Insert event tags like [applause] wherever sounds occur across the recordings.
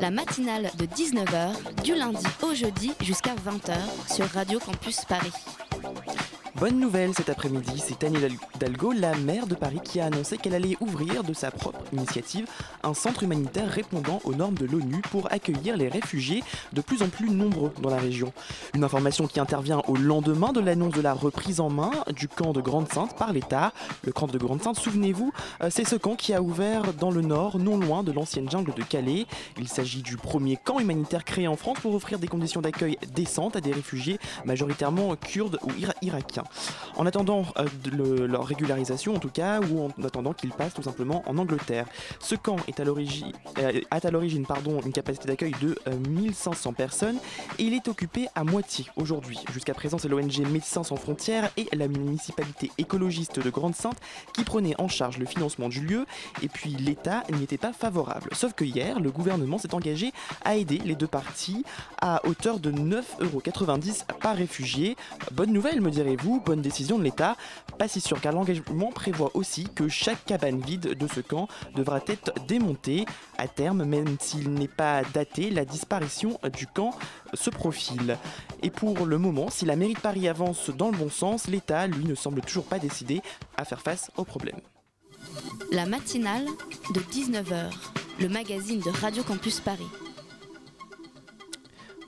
La matinale de 19h, du lundi au jeudi jusqu'à 20h sur Radio Campus Paris. Bonne nouvelle cet après-midi, c'est Anne Hidalgo, la maire de Paris, qui a annoncé qu'elle allait ouvrir de sa propre initiative un centre humanitaire répondant aux normes de l'ONU pour accueillir les réfugiés de plus en plus nombreux dans la région. Une information qui intervient au lendemain de l'annonce de la reprise en main du camp de Grande-Sainte par l'État. Le camp de Grande-Sainte, souvenez-vous, euh, c'est ce camp qui a ouvert dans le nord, non loin de l'ancienne jungle de Calais. Il s'agit du premier camp humanitaire créé en France pour offrir des conditions d'accueil décentes à des réfugiés majoritairement kurdes ou ira- irakiens. En attendant euh, leur régularisation en tout cas, ou en attendant qu'ils passent tout simplement en Angleterre. Ce camp est à l'origine, euh, a à l'origine une capacité d'accueil de euh, 1500 personnes et il est occupé à moitié aujourd'hui. Jusqu'à présent, c'est l'ONG Médecins sans frontières et la municipalité écologiste de Grande-Sainte qui prenaient en charge le financement du lieu et puis l'État n'y était pas favorable. Sauf que hier, le gouvernement s'est engagé à aider les deux parties à hauteur de 9,90€ par réfugié. Bonne nouvelle, me direz-vous, bonne décision de l'État. Pas si sûr car l'engagement prévoit aussi que chaque cabane vide de ce camp devra être démontée. À terme, même s'il n'est pas daté, la disparition du camp se profile. Et pour le moment, si la mairie de Paris avance dans le bon sens, l'État, lui, ne semble toujours pas décidé à faire face au problème. La matinale de 19h, le magazine de Radio Campus Paris.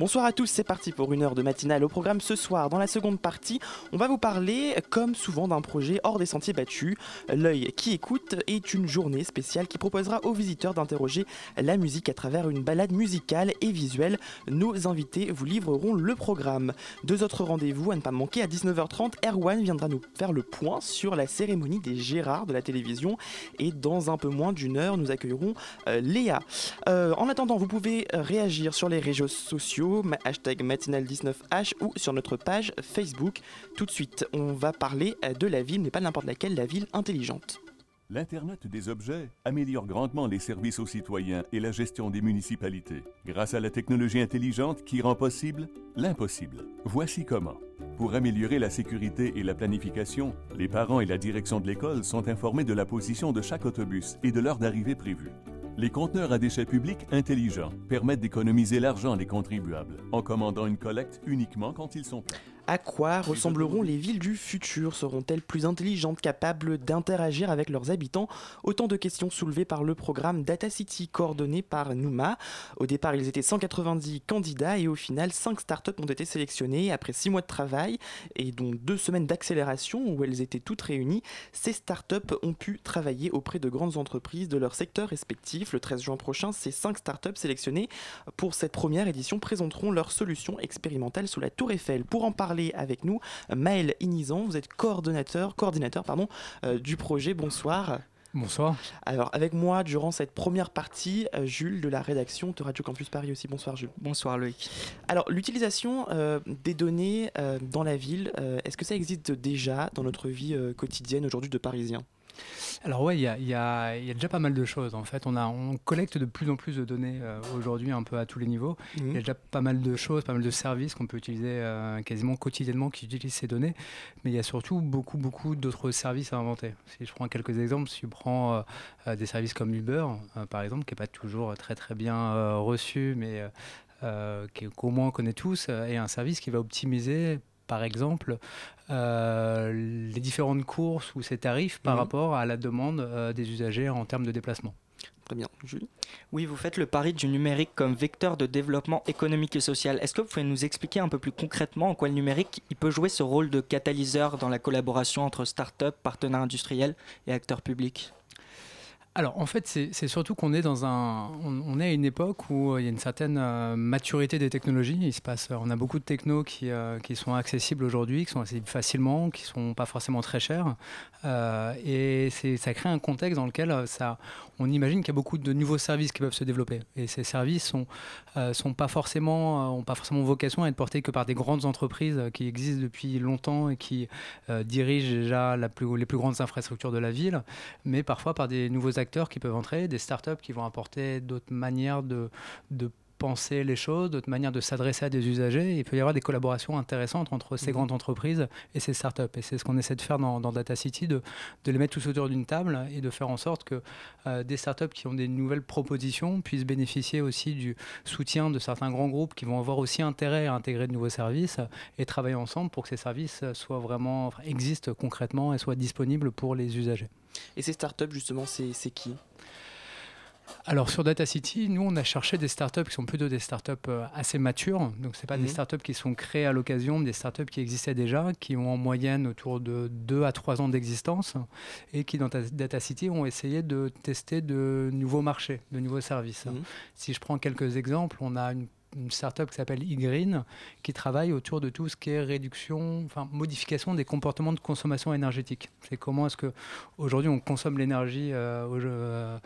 Bonsoir à tous, c'est parti pour une heure de matinale au programme ce soir. Dans la seconde partie, on va vous parler, comme souvent, d'un projet hors des sentiers battus. L'œil qui écoute est une journée spéciale qui proposera aux visiteurs d'interroger la musique à travers une balade musicale et visuelle. Nos invités vous livreront le programme. Deux autres rendez-vous à ne pas manquer à 19h30. Erwan viendra nous faire le point sur la cérémonie des Gérards de la télévision. Et dans un peu moins d'une heure, nous accueillerons euh, Léa. Euh, en attendant, vous pouvez euh, réagir sur les réseaux sociaux, hashtag matinale19h ou sur notre page Facebook. Tout de suite, on va parler euh, de la ville, mais pas n'importe laquelle, la ville intelligente. L'Internet des objets améliore grandement les services aux citoyens et la gestion des municipalités, grâce à la technologie intelligente qui rend possible l'impossible. Voici comment. Pour améliorer la sécurité et la planification, les parents et la direction de l'école sont informés de la position de chaque autobus et de l'heure d'arrivée prévue. Les conteneurs à déchets publics intelligents permettent d'économiser l'argent des contribuables en commandant une collecte uniquement quand ils sont pleins. À quoi ressembleront les villes du futur? Seront-elles plus intelligentes, capables d'interagir avec leurs habitants? Autant de questions soulevées par le programme Data City coordonné par Nouma. Au départ, ils étaient 190 candidats et au final, 5 startups ont été sélectionnées après 6 mois de travail et dont 2 semaines d'accélération où elles étaient toutes réunies. Ces startups ont pu travailler auprès de grandes entreprises de leur secteur respectif. Le 13 juin prochain, ces 5 startups sélectionnées pour cette première édition présenteront leurs solutions expérimentales sous la Tour Eiffel. Pour en parler avec nous, Maël Inizan, vous êtes coordonnateur, coordinateur pardon, euh, du projet. Bonsoir. Bonsoir. Alors avec moi durant cette première partie, euh, Jules de la rédaction de Radio Campus Paris aussi. Bonsoir Jules. Bonsoir Loïc. Alors l'utilisation euh, des données euh, dans la ville, euh, est-ce que ça existe déjà dans notre vie euh, quotidienne aujourd'hui de Parisiens? Alors ouais, il y a, il y a- il y a déjà pas mal de choses en fait. On, a, on collecte de plus en plus de données euh, aujourd'hui un peu à tous les niveaux. Il y a déjà pas mal de choses, pas mal de services qu'on peut utiliser euh, quasiment quotidiennement qui utilisent ces données. Mais il y a surtout beaucoup, beaucoup d'autres services à inventer. Si je prends quelques exemples, si je prends euh, des services comme Uber, par exemple, qui n'est pas toujours très très bien reçu, mais qu'au moins on connaît tous, et un service qui va optimiser par exemple, euh, les différentes courses ou ses tarifs par Mhm. rapport à la demande euh, des usagers en termes de déplacement. Très bien, Jules. Oui, vous faites le pari du numérique comme vecteur de développement économique et social. Est-ce que vous pouvez nous expliquer un peu plus concrètement en quoi le numérique il peut jouer ce rôle de catalyseur dans la collaboration entre start-up, partenaires industriels et acteurs publics? Alors en fait, c'est surtout qu'on est dans un, on, est à une époque où il y a une certaine euh, maturité des technologies. Il se passe, on a beaucoup de technos qui, euh, qui sont accessibles aujourd'hui, qui sont accessibles facilement, qui sont pas forcément très chers, euh, et ça crée un contexte dans lequel ça, on imagine qu'il y a beaucoup de nouveaux services qui peuvent se développer. Et ces services sont, sont pas forcément, ont pas forcément vocation à être portés que par des grandes entreprises qui existent depuis longtemps et qui dirigent déjà la plus, les plus grandes infrastructures de la ville, mais parfois par des nouveaux acteurs qui peuvent entrer, des startups qui vont apporter d'autres manières de, de penser les choses, d'autres manières de s'adresser à des usagers. Il peut y avoir des collaborations intéressantes entre ces mhm. grandes entreprises et ces startups. Et c'est ce qu'on essaie de faire dans, Data City, de, de, les mettre tous autour d'une table et de faire en sorte que euh, des startups qui ont des nouvelles propositions puissent bénéficier aussi du soutien de certains grands groupes qui vont avoir aussi intérêt à intégrer de nouveaux services et travailler ensemble pour que ces services soient vraiment existent concrètement et soient disponibles pour les usagers. Et ces startups, justement, c'est qui? Alors sur Data City, nous on a cherché des startups qui sont plutôt des startups euh, assez matures. Donc c'est pas des mhm. startups qui sont créées à l'occasion, mais des startups qui existaient déjà, qui ont en moyenne autour de 2 à 3 ans d'existence et qui dans Data City ont essayé de tester de nouveaux marchés, de nouveaux services. Mhm. Si je prends quelques exemples, on a une une startup qui s'appelle eGreen qui travaille autour de tout ce qui est réduction, enfin modification des comportements de consommation énergétique. C'est comment est-ce que aujourd'hui on consomme l'énergie euh,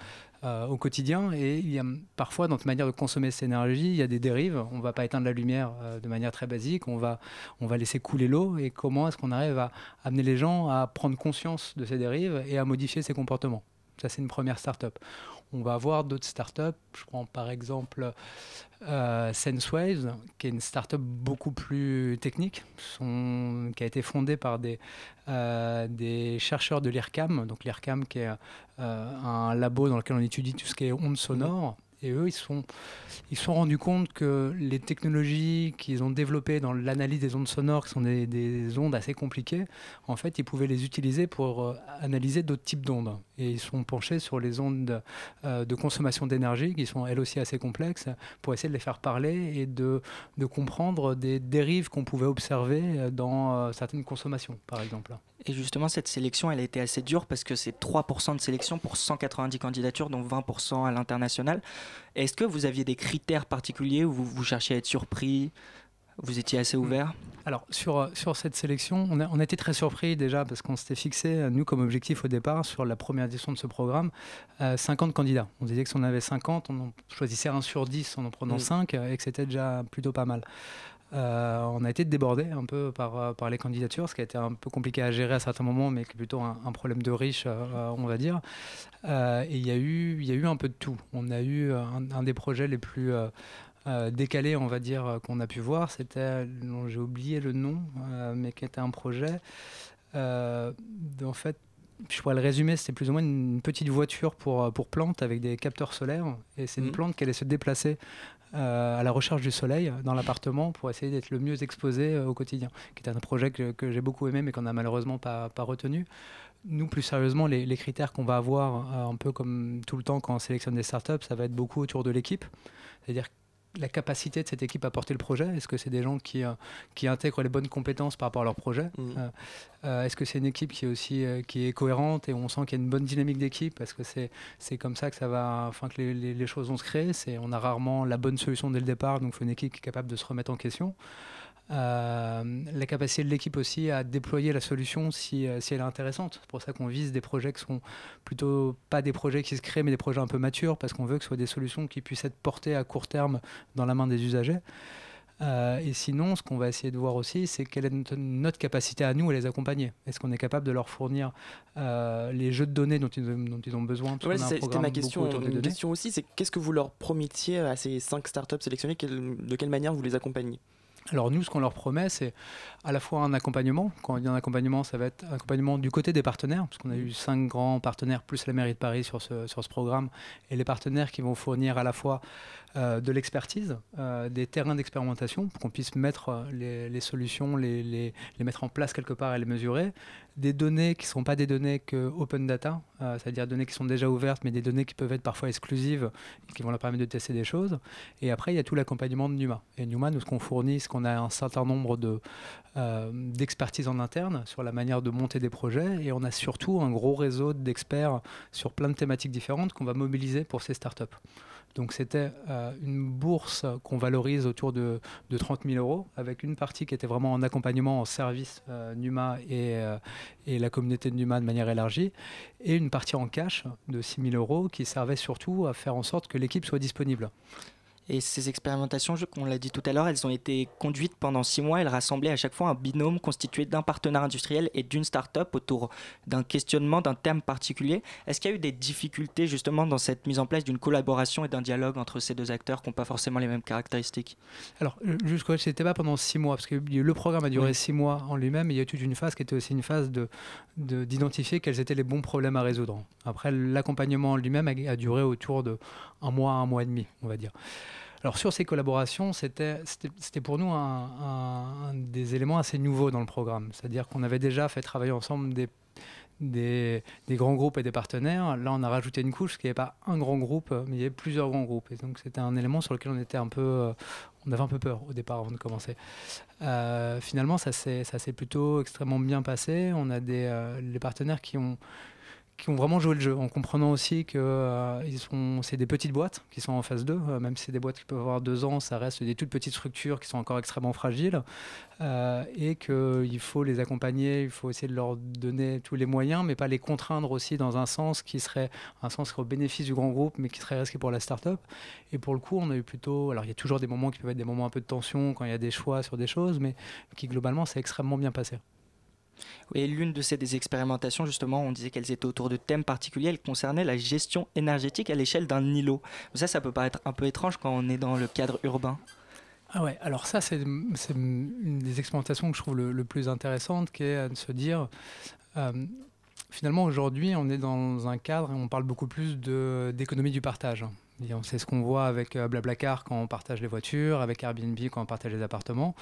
euh, euh, au quotidien et parfois dans notre manière de consommer cette énergie, il y a des dérives. On ne va pas éteindre la lumière de manière très basique, on va, on va laisser couler l'eau et comment est-ce qu'on arrive à amener les gens à prendre conscience de ces dérives et à modifier ces comportements? Ça, c'est une première startup. On va avoir d'autres startups. Je prends par exemple euh, SenseWaves, qui est une startup beaucoup plus technique, qui a été fondée par des, euh, des chercheurs de l'IRCAM. Donc l'IRCAM, qui est euh, un labo dans lequel on étudie tout ce qui est ondes sonores. Et eux, ils se sont, rendus compte que les technologies qu'ils ont développées dans l'analyse des ondes sonores, qui sont des, ondes assez compliquées, en fait, ils pouvaient les utiliser pour analyser d'autres types d'ondes. Et ils sont penchés sur les ondes euh, de consommation d'énergie, qui sont elles aussi assez complexes, pour essayer de les faire parler et de, comprendre des dérives qu'on pouvait observer dans euh, certaines consommations, par exemple. Et justement, cette sélection, elle a été assez dure parce que c'est 3% de sélection pour 190 candidatures, dont 20% à l'international. Est-ce que vous aviez des critères particuliers où vous cherchiez à être surpris? Vous étiez assez ouvert? Alors, sur, sur cette sélection, on a, on été très surpris déjà parce qu'on s'était fixé, nous, comme objectif au départ, sur la première édition de ce programme, 50 euh, candidats. On disait que si on avait 50, on en choisissait un sur 10 en en prenant 5 et que c'était déjà plutôt pas mal. Euh, on a été débordé un peu par, euh, par les candidatures, ce qui a été un peu compliqué à gérer à certains moments, mais qui est plutôt un, problème de riche, euh, on va dire. et il y, a eu, y a eu un peu de tout. On a eu un, des projets les plus décalés, on va dire, qu'on a pu voir. C'était, j'ai oublié le nom, mais qui était un projet. en fait, je pourrais le résumer, c'était plus ou moins une petite voiture pour, pour plantes avec des capteurs solaires. Et c'est une mmh. plante qui allait se déplacer euh, à la recherche du soleil dans l'appartement pour essayer d'être le mieux exposé euh, au quotidien, qui un projet que, j'ai beaucoup aimé mais qu'on n'a malheureusement pas, pas retenu. Nous, plus sérieusement, les, critères qu'on va avoir, euh, un peu comme tout le temps quand on sélectionne des startups, ça va être beaucoup autour de l'équipe. C'est-à-dire la capacité de cette équipe à porter le projet? Est-ce que c'est des gens qui, qui intègrent les bonnes compétences par rapport à leur projet? Mmh. Est-ce que c'est une équipe qui est aussi qui est cohérente et on sent qu'il y a une bonne dynamique d'équipe? Parce que c'est comme ça que ça va, enfin que les, les, choses vont se créer? On a rarement la bonne solution dès le départ, donc il faut une équipe qui est capable de se remettre en question. Euh, la capacité de l'équipe aussi à déployer la solution si, euh, si elle est intéressante. C'est pour ça qu'on vise des projets qui sont plutôt pas des projets qui se créent, mais des projets un peu matures, parce qu'on veut que ce soit des solutions qui puissent être portées à court terme dans la main des usagers. Euh, et sinon, ce qu'on va essayer de voir aussi, c'est quelle est notre capacité à nous à les accompagner. Est-ce qu'on est capable de leur fournir les jeux de données dont ils, dont ils ont besoin? C'était ma question, une question aussi, c'est qu'est-ce que vous leur promettiez à ces cinq startups sélectionnées? De quelle manière vous les accompagnez? Alors nous, ce qu'on leur promet, c'est à la fois un accompagnement. Quand on dit un accompagnement, ça va être un accompagnement du côté des partenaires, parce qu'on a eu cinq grands partenaires, plus la mairie de Paris sur ce, sur ce programme, et les partenaires qui vont fournir à la fois euh, de l'expertise, euh, des terrains d'expérimentation, pour qu'on puisse mettre euh, les, solutions, les, les, les, mettre en place quelque part et les mesurer, des données qui ne sont pas des données que open data, euh, c'est-à-dire données qui sont déjà ouvertes, mais des données qui peuvent être parfois exclusives et qui vont leur permettre de tester des choses. Et après, il y a tout l'accompagnement de Numa. Et Numa, nous, ce qu'on fournit, ce qu'on a un certain nombre de, euh, en interne sur la manière de monter des projets et on a surtout un gros réseau d'experts sur plein de thématiques différentes qu'on va mobiliser pour ces startups. Donc c'était euh, une bourse qu'on valorise autour de, 30 000 euros, avec une partie qui était vraiment en accompagnement en service euh, Numa et, et, la communauté de Numa de manière élargie, et une partie en cash de 6 000 euros qui servait surtout à faire en sorte que l'équipe soit disponible. Et ces expérimentations, on l'a dit tout à l'heure, elles ont été conduites pendant six mois. Elles rassemblaient à chaque fois un binôme constitué d'un partenaire industriel et d'une start-up autour d'un questionnement, d'un thème particulier. Est-ce qu'il y a eu des difficultés justement dans cette mise en place d'une collaboration et d'un dialogue entre ces deux acteurs qui n'ont pas forcément les mêmes caractéristiques? Alors, jusqu'à ce n'était pas pendant six mois, parce que le programme a duré six mois en lui-même, il y a toute une phase qui était aussi une phase d'identifier de, quels étaient les bons problèmes à résoudre. Après, l'accompagnement en lui-même a, a duré autour de un mois, un mois et demi, on va dire. Alors sur ces collaborations, c'était pour nous un, des éléments assez nouveaux dans le programme. C'est-à-dire qu'on avait déjà fait travailler ensemble des, des, grands groupes et des partenaires. Là, on a rajouté une couche, parce qu'il pas un grand groupe, mais il y avait plusieurs grands groupes. Et donc c'était un élément sur lequel on était un peu... On avait un peu peur au départ avant de commencer. Euh, finalement, ça s'est plutôt extrêmement bien passé. On a des euh, les partenaires qui ont qui ont vraiment joué le jeu, en comprenant aussi que euh, c'est des petites boîtes qui sont en phase 2, euh, même si c'est des boîtes qui peuvent avoir deux ans, ça reste des toutes petites structures qui sont encore extrêmement fragiles, euh, et qu'il faut les accompagner, il faut essayer de leur donner tous les moyens, mais pas les contraindre aussi dans un sens qui serait un sens au bénéfice du grand groupe, mais qui serait risqué pour la start-up. Et pour le coup, on a eu plutôt, alors il y a toujours des moments qui peuvent être des moments un peu de tension quand il y a des choix sur des choses, mais qui globalement s'est extrêmement bien passé. L'une de ces expérimentations, justement, on disait qu'elles étaient autour de thèmes particuliers, elles concernaient la gestion énergétique à l'échelle d'un îlot. Ça, ça peut paraître un peu étrange quand on est dans le cadre urbain. Ah ouais, alors ça, c'est une des expérimentations que je trouve le, plus intéressante, qui est de se dire, euh, finalement, aujourd'hui, on est dans un cadre et on parle beaucoup plus d'économie du partage. C'est ce qu'on voit avec euh, Blablacar quand on partage les voitures, avec Airbnb quand on partage les appartements.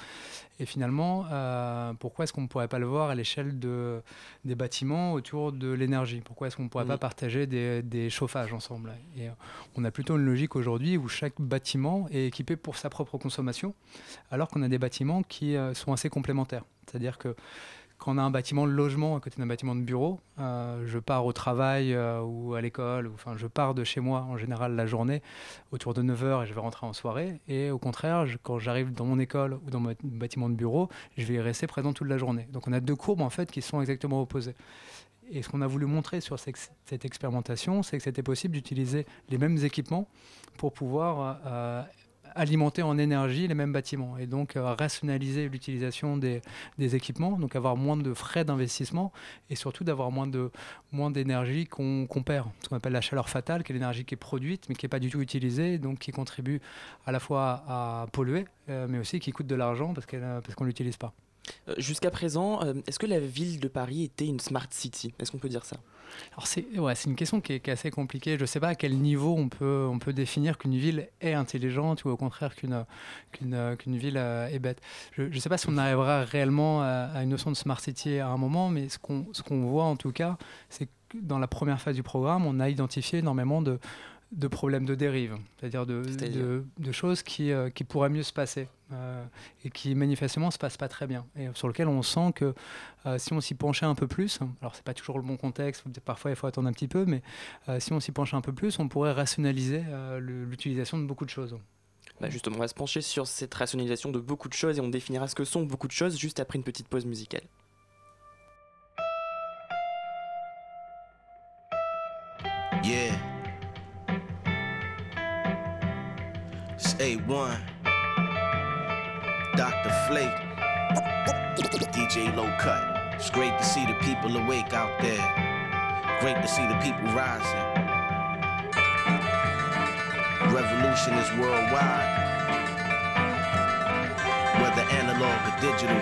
Et finalement, euh, pourquoi est-ce qu'on ne pourrait pas le voir à l'échelle de, des bâtiments autour de l'énergie? Pourquoi est-ce qu'on ne pourrait pas partager des, chauffages ensemble? Et euh, on a plutôt une logique aujourd'hui où chaque bâtiment est équipé pour sa propre consommation, alors qu'on a des bâtiments qui sont assez complémentaires. C'est-à-dire que quand on a un bâtiment de logement à côté d'un bâtiment de bureau, euh, je pars au travail euh, ou à l'école, enfin je pars de chez moi en général la journée autour de 9h et je vais rentrer en soirée. Et au contraire, quand j'arrive dans mon école ou dans mon bâtiment de bureau, je vais rester présent toute la journée. Donc on a deux courbes en fait qui sont exactement opposées. Et ce qu'on a voulu montrer sur cette expérimentation, c'est que c'était possible d'utiliser les mêmes équipements pour pouvoir euh, alimenter en énergie les mêmes bâtiments et donc euh, rationaliser l'utilisation des, équipements, donc avoir moins de frais d'investissement et surtout d'avoir moins de moins d'énergie qu'on perd, ce qu'on appelle la chaleur fatale, qui est l'énergie qui est produite mais qui n'est pas du tout utilisée, donc qui contribue à la fois à polluer, euh, mais aussi qui coûte de l'argent parce qu'on parce qu'on l'utilise pas. Euh, jusqu'à présent, est-ce que la ville de Paris était une smart city? Est-ce qu'on peut dire ça? Alors c'est ouais, une question qui est, assez compliquée. Je ne sais pas à quel niveau on peut, on peut définir qu'une ville est intelligente ou au contraire qu'une qu'une ville euh, est bête. Je ne sais pas si on arrivera réellement à, une notion de smart city à un moment, mais ce qu'on qu'on voit en tout cas, c'est que dans la première phase du programme, on a identifié énormément de, de problèmes de dérive, c'est-à-dire de, de, choses qui, euh, qui, pourraient mieux se passer euh, et qui manifestement ne se passent pas très bien et sur lequel on sent que euh, si on s'y penchait un peu plus, alors c'est pas toujours le bon contexte, parfois il faut attendre un petit peu, mais si on s'y penchait un peu plus, on pourrait rationaliser l'utilisation de beaucoup de choses. Bah justement, on va se pencher sur cette rationalisation de beaucoup de choses et on définira ce que sont beaucoup de choses juste après une petite pause musicale. A1. Dr. Flake. DJ Low Cut. It's great to see the people awake out there. Great to see the people rising. Revolution is worldwide. Whether analog or digital.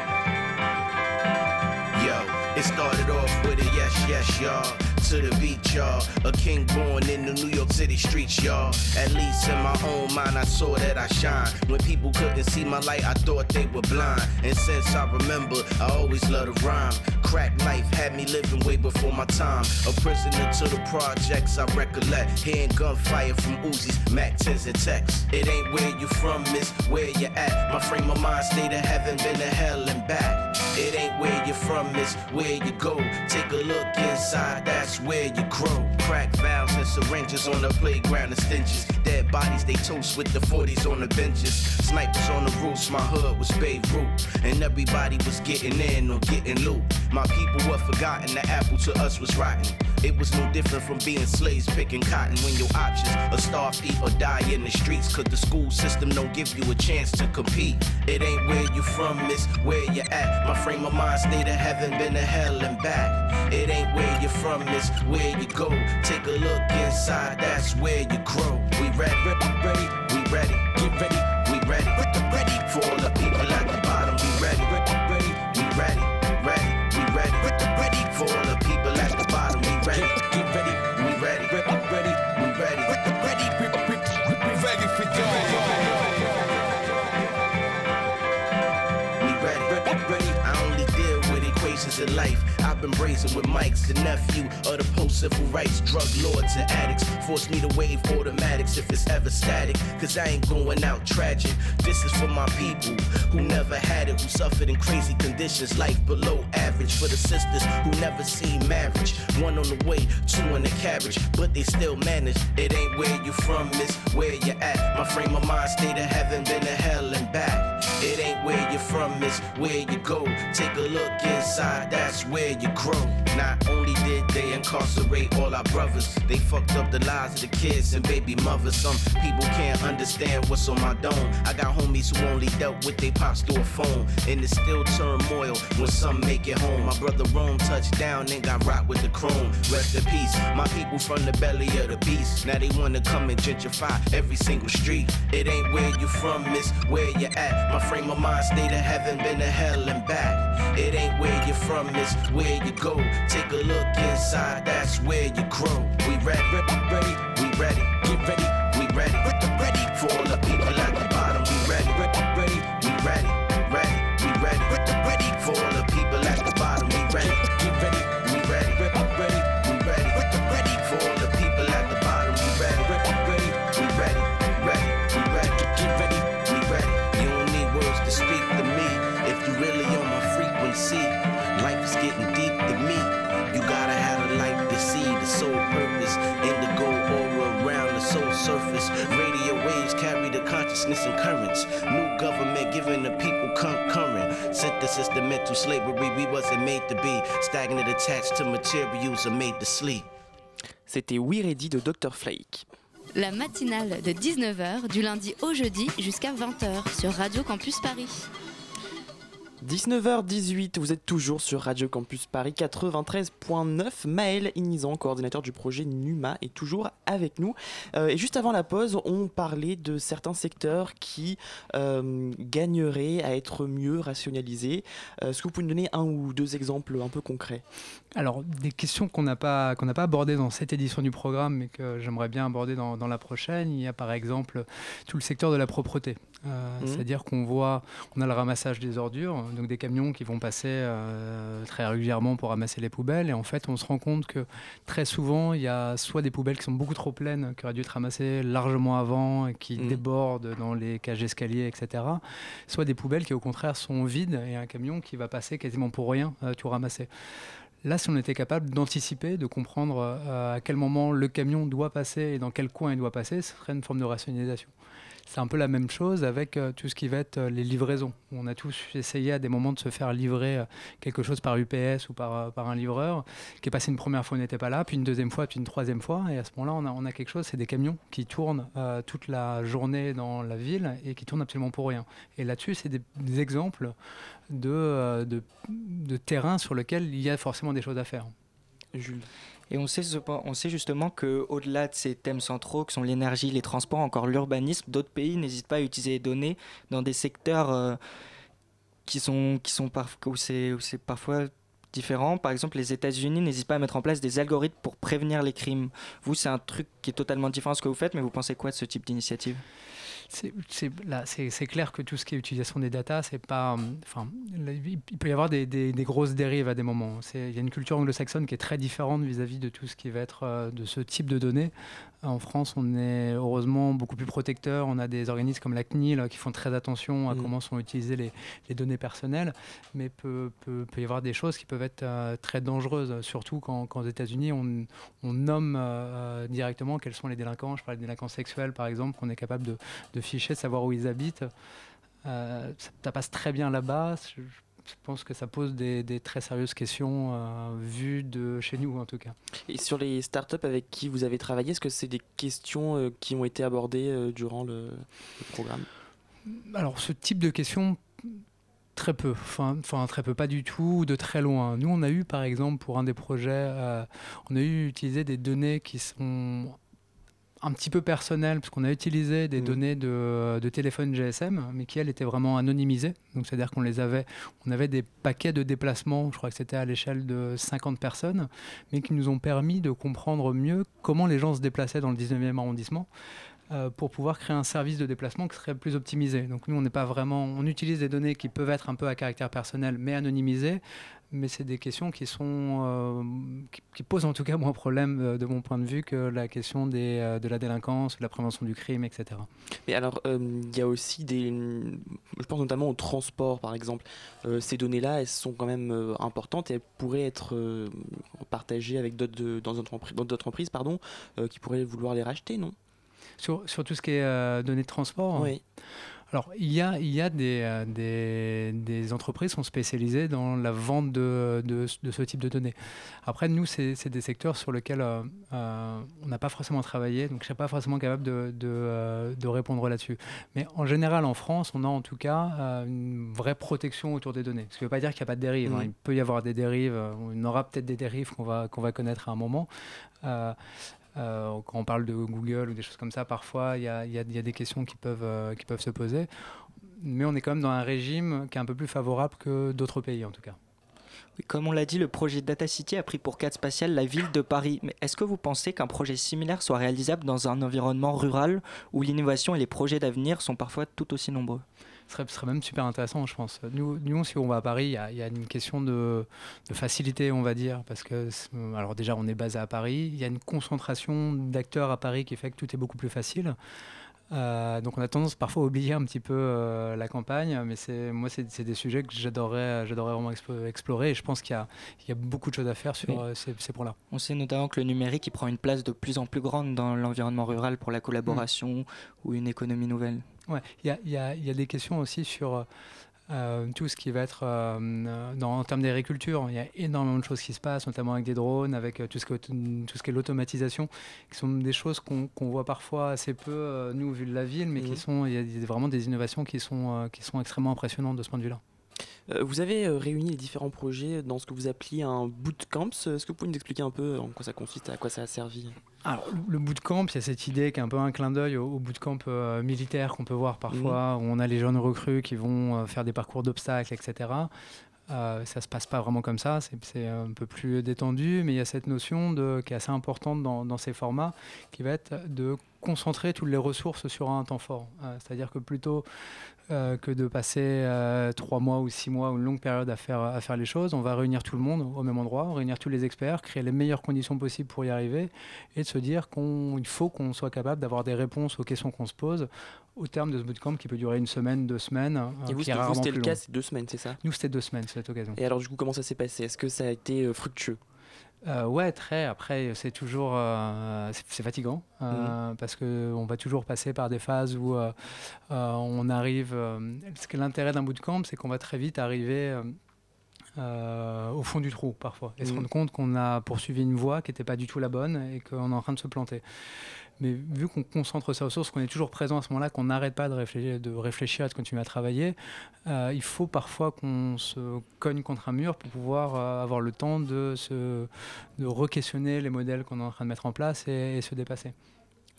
Yo, it started off with a yes, yes, y'all. To the beach, y'all. A king born in the New York City streets, y'all. At least in my own mind, I saw that I shine. When people couldn't see my light, I thought they were blind. And since I remember, I always loved to rhyme. Crack life had me living way before my time. A prisoner to the projects, I recollect. Hearing gunfire from Uzis, Mac 10s and texts. It ain't where you from, miss, where you at. My frame of mind stayed to heaven, been to hell and back. It ain't where you from, miss, where you go. Take a look inside, that's where you grow. Crack valves and syringes on the playground and stenches. Dead bodies they toast with the 40s on the benches. Snipers on the roofs, my hood was Beirut. And everybody was getting in or getting loot. My people were forgotten, the apple to us was rotten. It was no different from being slaves picking cotton when your options are starve, eat, or die in the streets. Cause the school system don't give you a chance to compete. It ain't where you from, it's where you at. My frame of mind stay to heaven, been to hell and back. It ain't where you from, it's where you go. Take a look inside, that's where you grow. We ready, ready, ready, we ready, get ready, we ready, ready for all the people at the bottom. We ready, ready, ready, we ready, ready, we ready, ready for all the people at the bottom. We ready, get ready, we ready, ready, ready, we ready, ready, We ready, ready, ready. I only deal with equations in life. I've been brazen with Mike's, the nephew of the post-civil rights drug lords and addicts. Force me to wave automatics if it's ever static, cause I ain't going out tragic. This is for my people who never had it, who suffered in crazy conditions, life below average. For the sisters who never seen marriage, one on the way, two in the carriage, but they still manage. It ain't where you from, it's where you at. My frame of mind stay to heaven, then to hell and back. It ain't where you're from, it's where you go. Take a look inside, that's where you Not only did they incarcerate all our brothers, they fucked up the lives of the kids and baby mothers. Some people can't understand what's on my dome. I got homies who only dealt with they pops through a phone. And it's still turmoil when some make it home. My brother Rome touched down and got rocked with the chrome. Rest in peace, my people from the belly of the beast. Now they wanna come and gentrify every single street. It ain't where you from, it's where you at. My frame of mind stay to heaven, been to hell and back. It ain't where you from, it's where you go. Take a look inside, that's where you grow. We ready, ready, ready, we ready, get ready, we ready, ready for all the people the concurrent. Synthesis the mental slavery we wasn't made to be. Stagnant attached to materials are made to sleep. C'était We Ready de Dr. Flake. La matinale de 19h du lundi au jeudi jusqu'à 20h sur Radio Campus Paris. 19h18, vous êtes toujours sur Radio Campus Paris 93.9. Maël Inizan, coordinateur du projet NUMA, est toujours avec nous. Euh, et juste avant la pause, on parlait de certains secteurs qui euh, gagneraient à être mieux rationalisés. Euh, Est-ce que vous pouvez nous donner un ou deux exemples un peu concrets? Alors, des questions qu'on n'a pas, pas abordées dans cette édition du programme, mais que j'aimerais bien aborder dans la prochaine. Il y a par exemple tout le secteur de la propreté. Euh, Mhm. C'est-à-dire qu'on voit, on a le ramassage des ordures, donc des camions qui vont passer euh, très régulièrement pour ramasser les poubelles. Et en fait, on se rend compte que très souvent, il y a soit des poubelles qui sont beaucoup trop pleines, qui auraient dû être ramassées largement avant, et qui Mhm. débordent dans les cages d'escalier, etc. Soit des poubelles qui, au contraire, sont vides et un camion qui va passer quasiment pour rien euh, tout ramasser. Là, si on était capable d'anticiper, de comprendre à quel moment le camion doit passer et dans quel coin il doit passer, ce serait une forme de rationalisation. C'est un peu la même chose avec euh, tout ce qui va être euh, les livraisons. On a tous essayé à des moments de se faire livrer euh, quelque chose par UPS ou par, un livreur qui est passé une première fois, on n'était pas là, puis une deuxième fois, puis une troisième fois. Et à ce moment-là, on a, quelque chose, c'est des camions qui tournent toute la journée dans la ville et qui tournent absolument pour rien. Et là-dessus, c'est des, exemples de, de terrain sur lequel il y a forcément des choses à faire. Jules Et on sait, justement qu'au-delà de ces thèmes centraux que sont l'énergie, les transports, encore l'urbanisme, d'autres pays n'hésitent pas à utiliser les données dans des secteurs euh, qui sont, où c'est parfois différents. Par exemple, les États-Unis n'hésitent pas à mettre en place des algorithmes pour prévenir les crimes. Vous, c'est un truc qui est totalement différent de ce que vous faites, mais vous pensez quoi de ce type d'initiative? C'est clair que tout ce qui est utilisation des datas, c'est pas. Enfin, il peut y avoir des, des, grosses dérives à des moments. Il y a une culture anglo-saxonne qui est très différente vis-à-vis de tout ce qui va être euh, de ce type de données. En France, on est heureusement beaucoup plus protecteur. On a des organismes comme la CNIL qui font très attention à mm. comment sont utilisées les, les, données personnelles, mais peut, peut, peut, y avoir des choses qui peuvent être euh, très dangereuses, surtout quand, quand aux États-Unis, on, on, nomme euh, directement quels sont les délinquants. Je parlais des délinquants sexuels, par exemple, qu'on est capable de, de, de savoir où ils habitent. Euh, ça, passe très bien là-bas. Je, pense que ça pose des, très sérieuses questions euh, vues de chez nous en tout cas. Et sur les startups avec qui vous avez travaillé, est-ce que c'est des questions euh, qui ont été abordées euh, durant le, programme? Alors ce type de questions, très peu, enfin, enfin, très peu, pas du tout, de très loin. Nous on a eu par exemple pour un des projets, on a eu utilisé des données qui sont un petit peu personnel, parce qu'on a utilisé des mm. données de, de, téléphone GSM, mais qui, elles, étaient vraiment anonymisées. Donc, c'est-à-dire qu'on les avait, on avait des paquets de déplacements, je crois que c'était à l'échelle de 50 personnes, mais qui nous ont permis de comprendre mieux comment les gens se déplaçaient dans le 19e arrondissement pour pouvoir créer un service de déplacement qui serait plus optimisé. Donc nous, on n'est pas vraiment, on utilise des données qui peuvent être un peu à caractère personnel, mais anonymisées, mais c'est des questions qui sont euh, qui, posent en tout cas moins problème euh, de mon point de vue que la question des, euh, de la délinquance, de la prévention du crime, etc. Mais alors, il y a aussi des, je pense notamment au transport, par exemple. ces données-là, elles sont quand même importantes et elles pourraient être partagées avec d'autres entreprises, pardon, qui pourraient vouloir les racheter, non? Sur, sur, tout ce qui est données de transport. Oui. Alors, il y a, il y a des, euh, des, des, entreprises qui sont spécialisées dans la vente de, de, de ce type de données. Après, nous, c'est des secteurs sur lesquels euh, euh, on n'a pas forcément travaillé, donc je ne suis pas forcément capable de, de répondre là-dessus. Mais en général, en France, on a en tout cas une vraie protection autour des données. Ce qui ne veut pas dire qu'il n'y a pas de dérives. Hein. Il peut y avoir des dérives, on aura peut-être des dérives qu'on va, qu'on va connaître à un moment. Euh, quand on parle de Google ou des choses comme ça, parfois il y a, des questions qui peuvent, euh, qui peuvent se poser. Mais on est quand même dans un régime qui est un peu plus favorable que d'autres pays en tout cas. Comme on l'a dit, le projet Data City a pris pour cadre spatial la ville de Paris. Mais est-ce que vous pensez qu'un projet similaire soit réalisable dans un environnement rural où l'innovation et les projets d'avenir sont parfois tout aussi nombreux? Ce serait, même super intéressant, je pense. Nous, nous si on va à Paris, il y, a une question de, facilité, on va dire, parce que, alors déjà, on est basé à Paris, il y a une concentration d'acteurs à Paris qui fait que tout est beaucoup plus facile. Euh, donc on a tendance parfois à oublier un petit peu euh, la campagne, mais c'est moi c'est des sujets que j'adorerais j'adorerais vraiment explorer et je pense qu'il y, y, a beaucoup de choses à faire sur euh, ces, ces points-là. On sait notamment que le numérique il prend une place de plus en plus grande dans l'environnement rural pour la collaboration mm. ou une économie nouvelle. Ouais, il y, y, y a, des questions aussi sur euh, tout ce qui va être euh, dans, en termes d'agriculture. Il y a énormément de choses qui se passent, notamment avec des drones, avec euh, tout, ce que, tout ce qui est l'automatisation, qui sont des choses qu'on voit parfois assez peu, nous, vu de la ville, mais qui mmh. sont, il y a vraiment des innovations qui sont, qui sont extrêmement impressionnantes de ce point de vue-là. Euh, vous avez euh, réuni les différents projets dans ce que vous appeliez un bootcamp. Est-ce que vous pouvez nous expliquer un peu en quoi ça consiste, à quoi ça a servi? Alors, le bootcamp, il y a cette idée qui est un peu un clin d'œil au, bootcamp euh, militaire qu'on peut voir parfois, mmh. où on a les jeunes recrues qui vont faire des parcours d'obstacles, etc. Euh, ça se passe pas vraiment comme ça, c'est un peu plus détendu, mais il y a cette notion de, qui est assez importante dans, dans ces formats, qui va être de concentrer toutes les ressources sur un temps fort. C'est-à-dire que plutôt euh, que de passer euh, trois mois ou six mois ou une longue période à faire, à faire les choses. On va réunir tout le monde au même endroit, réunir tous les experts, créer les meilleures conditions possibles pour y arriver et de se dire qu'il faut qu'on soit capable d'avoir des réponses aux questions qu'on se pose au terme de ce bootcamp qui peut durer une semaine, deux semaines. Euh, et vous, c'était le cas, c'est deux semaines, c'est ça? Nous, c'était deux semaines, cette occasion. Et alors, du coup, comment ça s'est passé? Est-ce que ça a été fructueux? Euh, ouais, très. Après, c'est toujours euh, c'est fatigant euh, mmh. parce que on va toujours passer par des phases où on arrive. ce que l'intérêt d'un bootcamp, c'est qu'on va très vite arriver au fond du trou parfois et se mmh. rendre compte qu'on a poursuivi une voie qui n'était pas du tout la bonne et qu'on est en train de se planter. Mais vu qu'on concentre ses ressources, qu'on est toujours présent à ce moment-là, qu'on n'arrête pas de réfléchir, de réfléchir, de continuer à travailler, euh, il faut parfois qu'on se cogne contre un mur pour pouvoir euh, avoir le temps de, de re-questionner les modèles qu'on est en train de mettre en place et, se dépasser.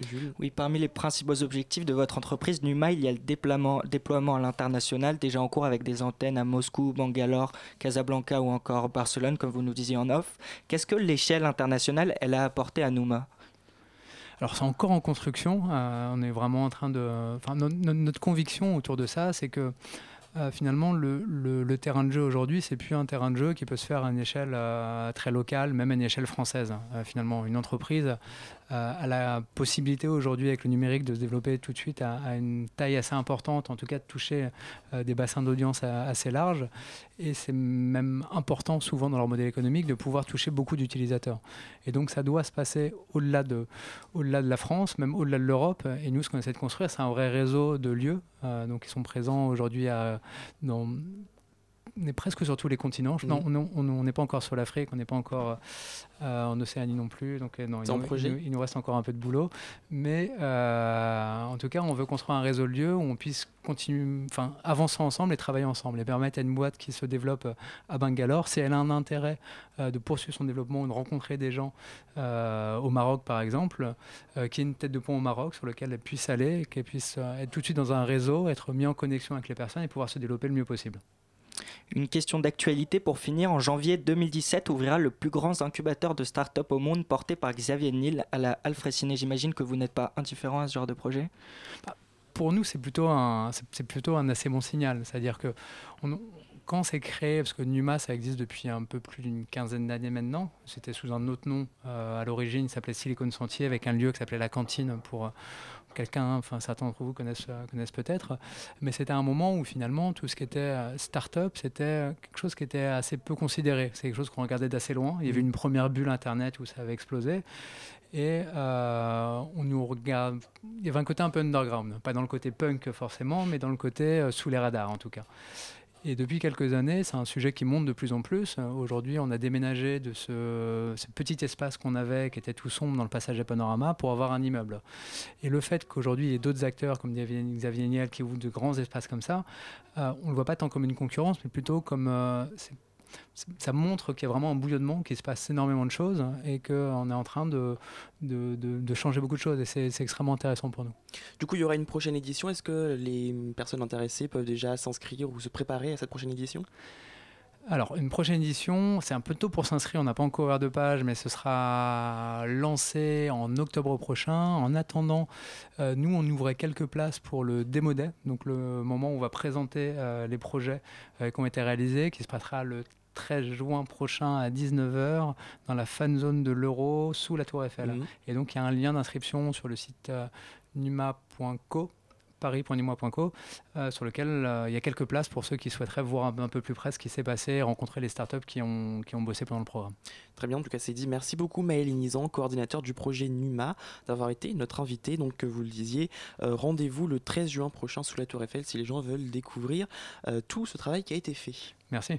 Jules? Oui, parmi les principaux objectifs de votre entreprise Numa, il y a le déploiement, déploiement à l'international, déjà en cours avec des antennes à Moscou, Bangalore, Casablanca ou encore Barcelone, comme vous nous disiez en off. Qu'est-ce que l'échelle internationale, elle a apporté à Numa? Alors c'est encore en construction. on est vraiment en train de. Enfin, notre conviction autour de ça, c'est que euh, finalement, le, terrain de jeu aujourd'hui, c'est plus un terrain de jeu qui peut se faire à une échelle euh, très locale, même à une échelle française. Euh, finalement, une entreprise a la possibilité aujourd'hui, avec le numérique, de se développer tout de suite à, une taille assez importante, en tout cas de toucher des bassins d'audience assez larges. Et c'est même important, souvent dans leur modèle économique, de pouvoir toucher beaucoup d'utilisateurs. Et donc, ça doit se passer au-delà de, au-delà de la France, même au-delà de l'Europe. Et nous, ce qu'on essaie de construire, c'est un vrai réseau de lieux, donc, qui sont présents aujourd'hui dans on est presque sur tous les continents. Non, mm. on n'est pas encore sur l'Afrique, on n'est pas encore euh, en Océanie non plus. Donc, euh, non, il, nous, il, nous reste encore un peu de boulot. Mais euh, en tout cas, on veut construire un réseau de lieux où on puisse continuer, enfin, avancer ensemble et travailler ensemble et permettre à une boîte qui se développe à Bangalore, si elle a un intérêt de poursuivre son développement ou de rencontrer des gens au Maroc, par exemple, qui ait une tête de pont au Maroc sur lequel elle puisse aller, qu'elle puisse être tout de suite dans un réseau, être mis en connexion avec les personnes et pouvoir se développer le mieux possible. Une question d'actualité pour finir. En janvier 2017 ouvrira le plus grand incubateur de start-up au monde porté par Xavier Nil à la Alfresine. J'imagine que vous n'êtes pas indifférent à ce genre de projet? Bah, Pour nous, c'est plutôt, un, plutôt un assez bon signal. C'est-à-dire que on, quand c'est créé, parce que Numa, ça existe depuis un peu plus d'une quinzaine d'années maintenant, c'était sous un autre nom euh, à l'origine, il s'appelait Silicon Sentier, avec un lieu qui s'appelait la cantine pour, quelqu'un, enfin certains d'entre vous connaissent, euh, connaissent peut-être, mais c'était un moment où finalement tout ce qui était euh, start-up, c'était quelque chose qui était assez peu considéré. C'est quelque chose qu'on regardait d'assez loin. Il y avait mmh. une première bulle Internet où ça avait explosé. Et euh, on nous regarde. Il y avait un côté un peu underground, pas dans le côté punk forcément, mais dans le côté sous les radars en tout cas. Et depuis quelques années, c'est un sujet qui monte de plus en plus. Aujourd'hui, on a déménagé de ce, petit espace qu'on avait, qui était tout sombre dans le passage à Panorama, pour avoir un immeuble. Et le fait qu'aujourd'hui, il y ait d'autres acteurs comme Xavier Niel qui ouvrent de grands espaces comme ça, euh, on ne le voit pas tant comme une concurrence, mais plutôt comme euh, ça montre qu'il y a vraiment un bouillonnement, qu'il se passe énormément de choses et qu'on est en train de, de, changer beaucoup de choses et c'est extrêmement intéressant pour nous. Du coup, il y aura une prochaine édition. Est-ce que les personnes intéressées peuvent déjà s'inscrire ou se préparer à cette prochaine édition? Alors, une prochaine édition, c'est un peu tôt pour s'inscrire, on n'a pas encore ouvert de page, mais ce sera lancé en octobre prochain. En attendant, euh, nous, on ouvrait quelques places pour le Démo donc le moment où on va présenter euh, les projets euh, qui ont été réalisés, qui se passera le 13 juin prochain à 19h dans la fan zone de l'Euro sous la Tour Eiffel. Mhm. Et donc il y a un lien d'inscription sur le site euh, numa.co paris.nimois.co, euh, sur lequel euh, il y a quelques places pour ceux qui souhaiteraient voir un, peu plus près ce qui s'est passé, rencontrer les startups qui ont, qui ont bossé pendant le programme. Très bien, en tout cas c'est dit. Merci beaucoup Maël Inizan, coordinateur du projet NUMA, d'avoir été notre invité. Donc vous le disiez, rendez-vous le 13 juin prochain sous la Tour Eiffel si les gens veulent découvrir tout ce travail qui a été fait. Merci.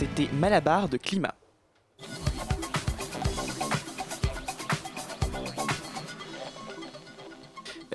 C'était Malabar de Climat.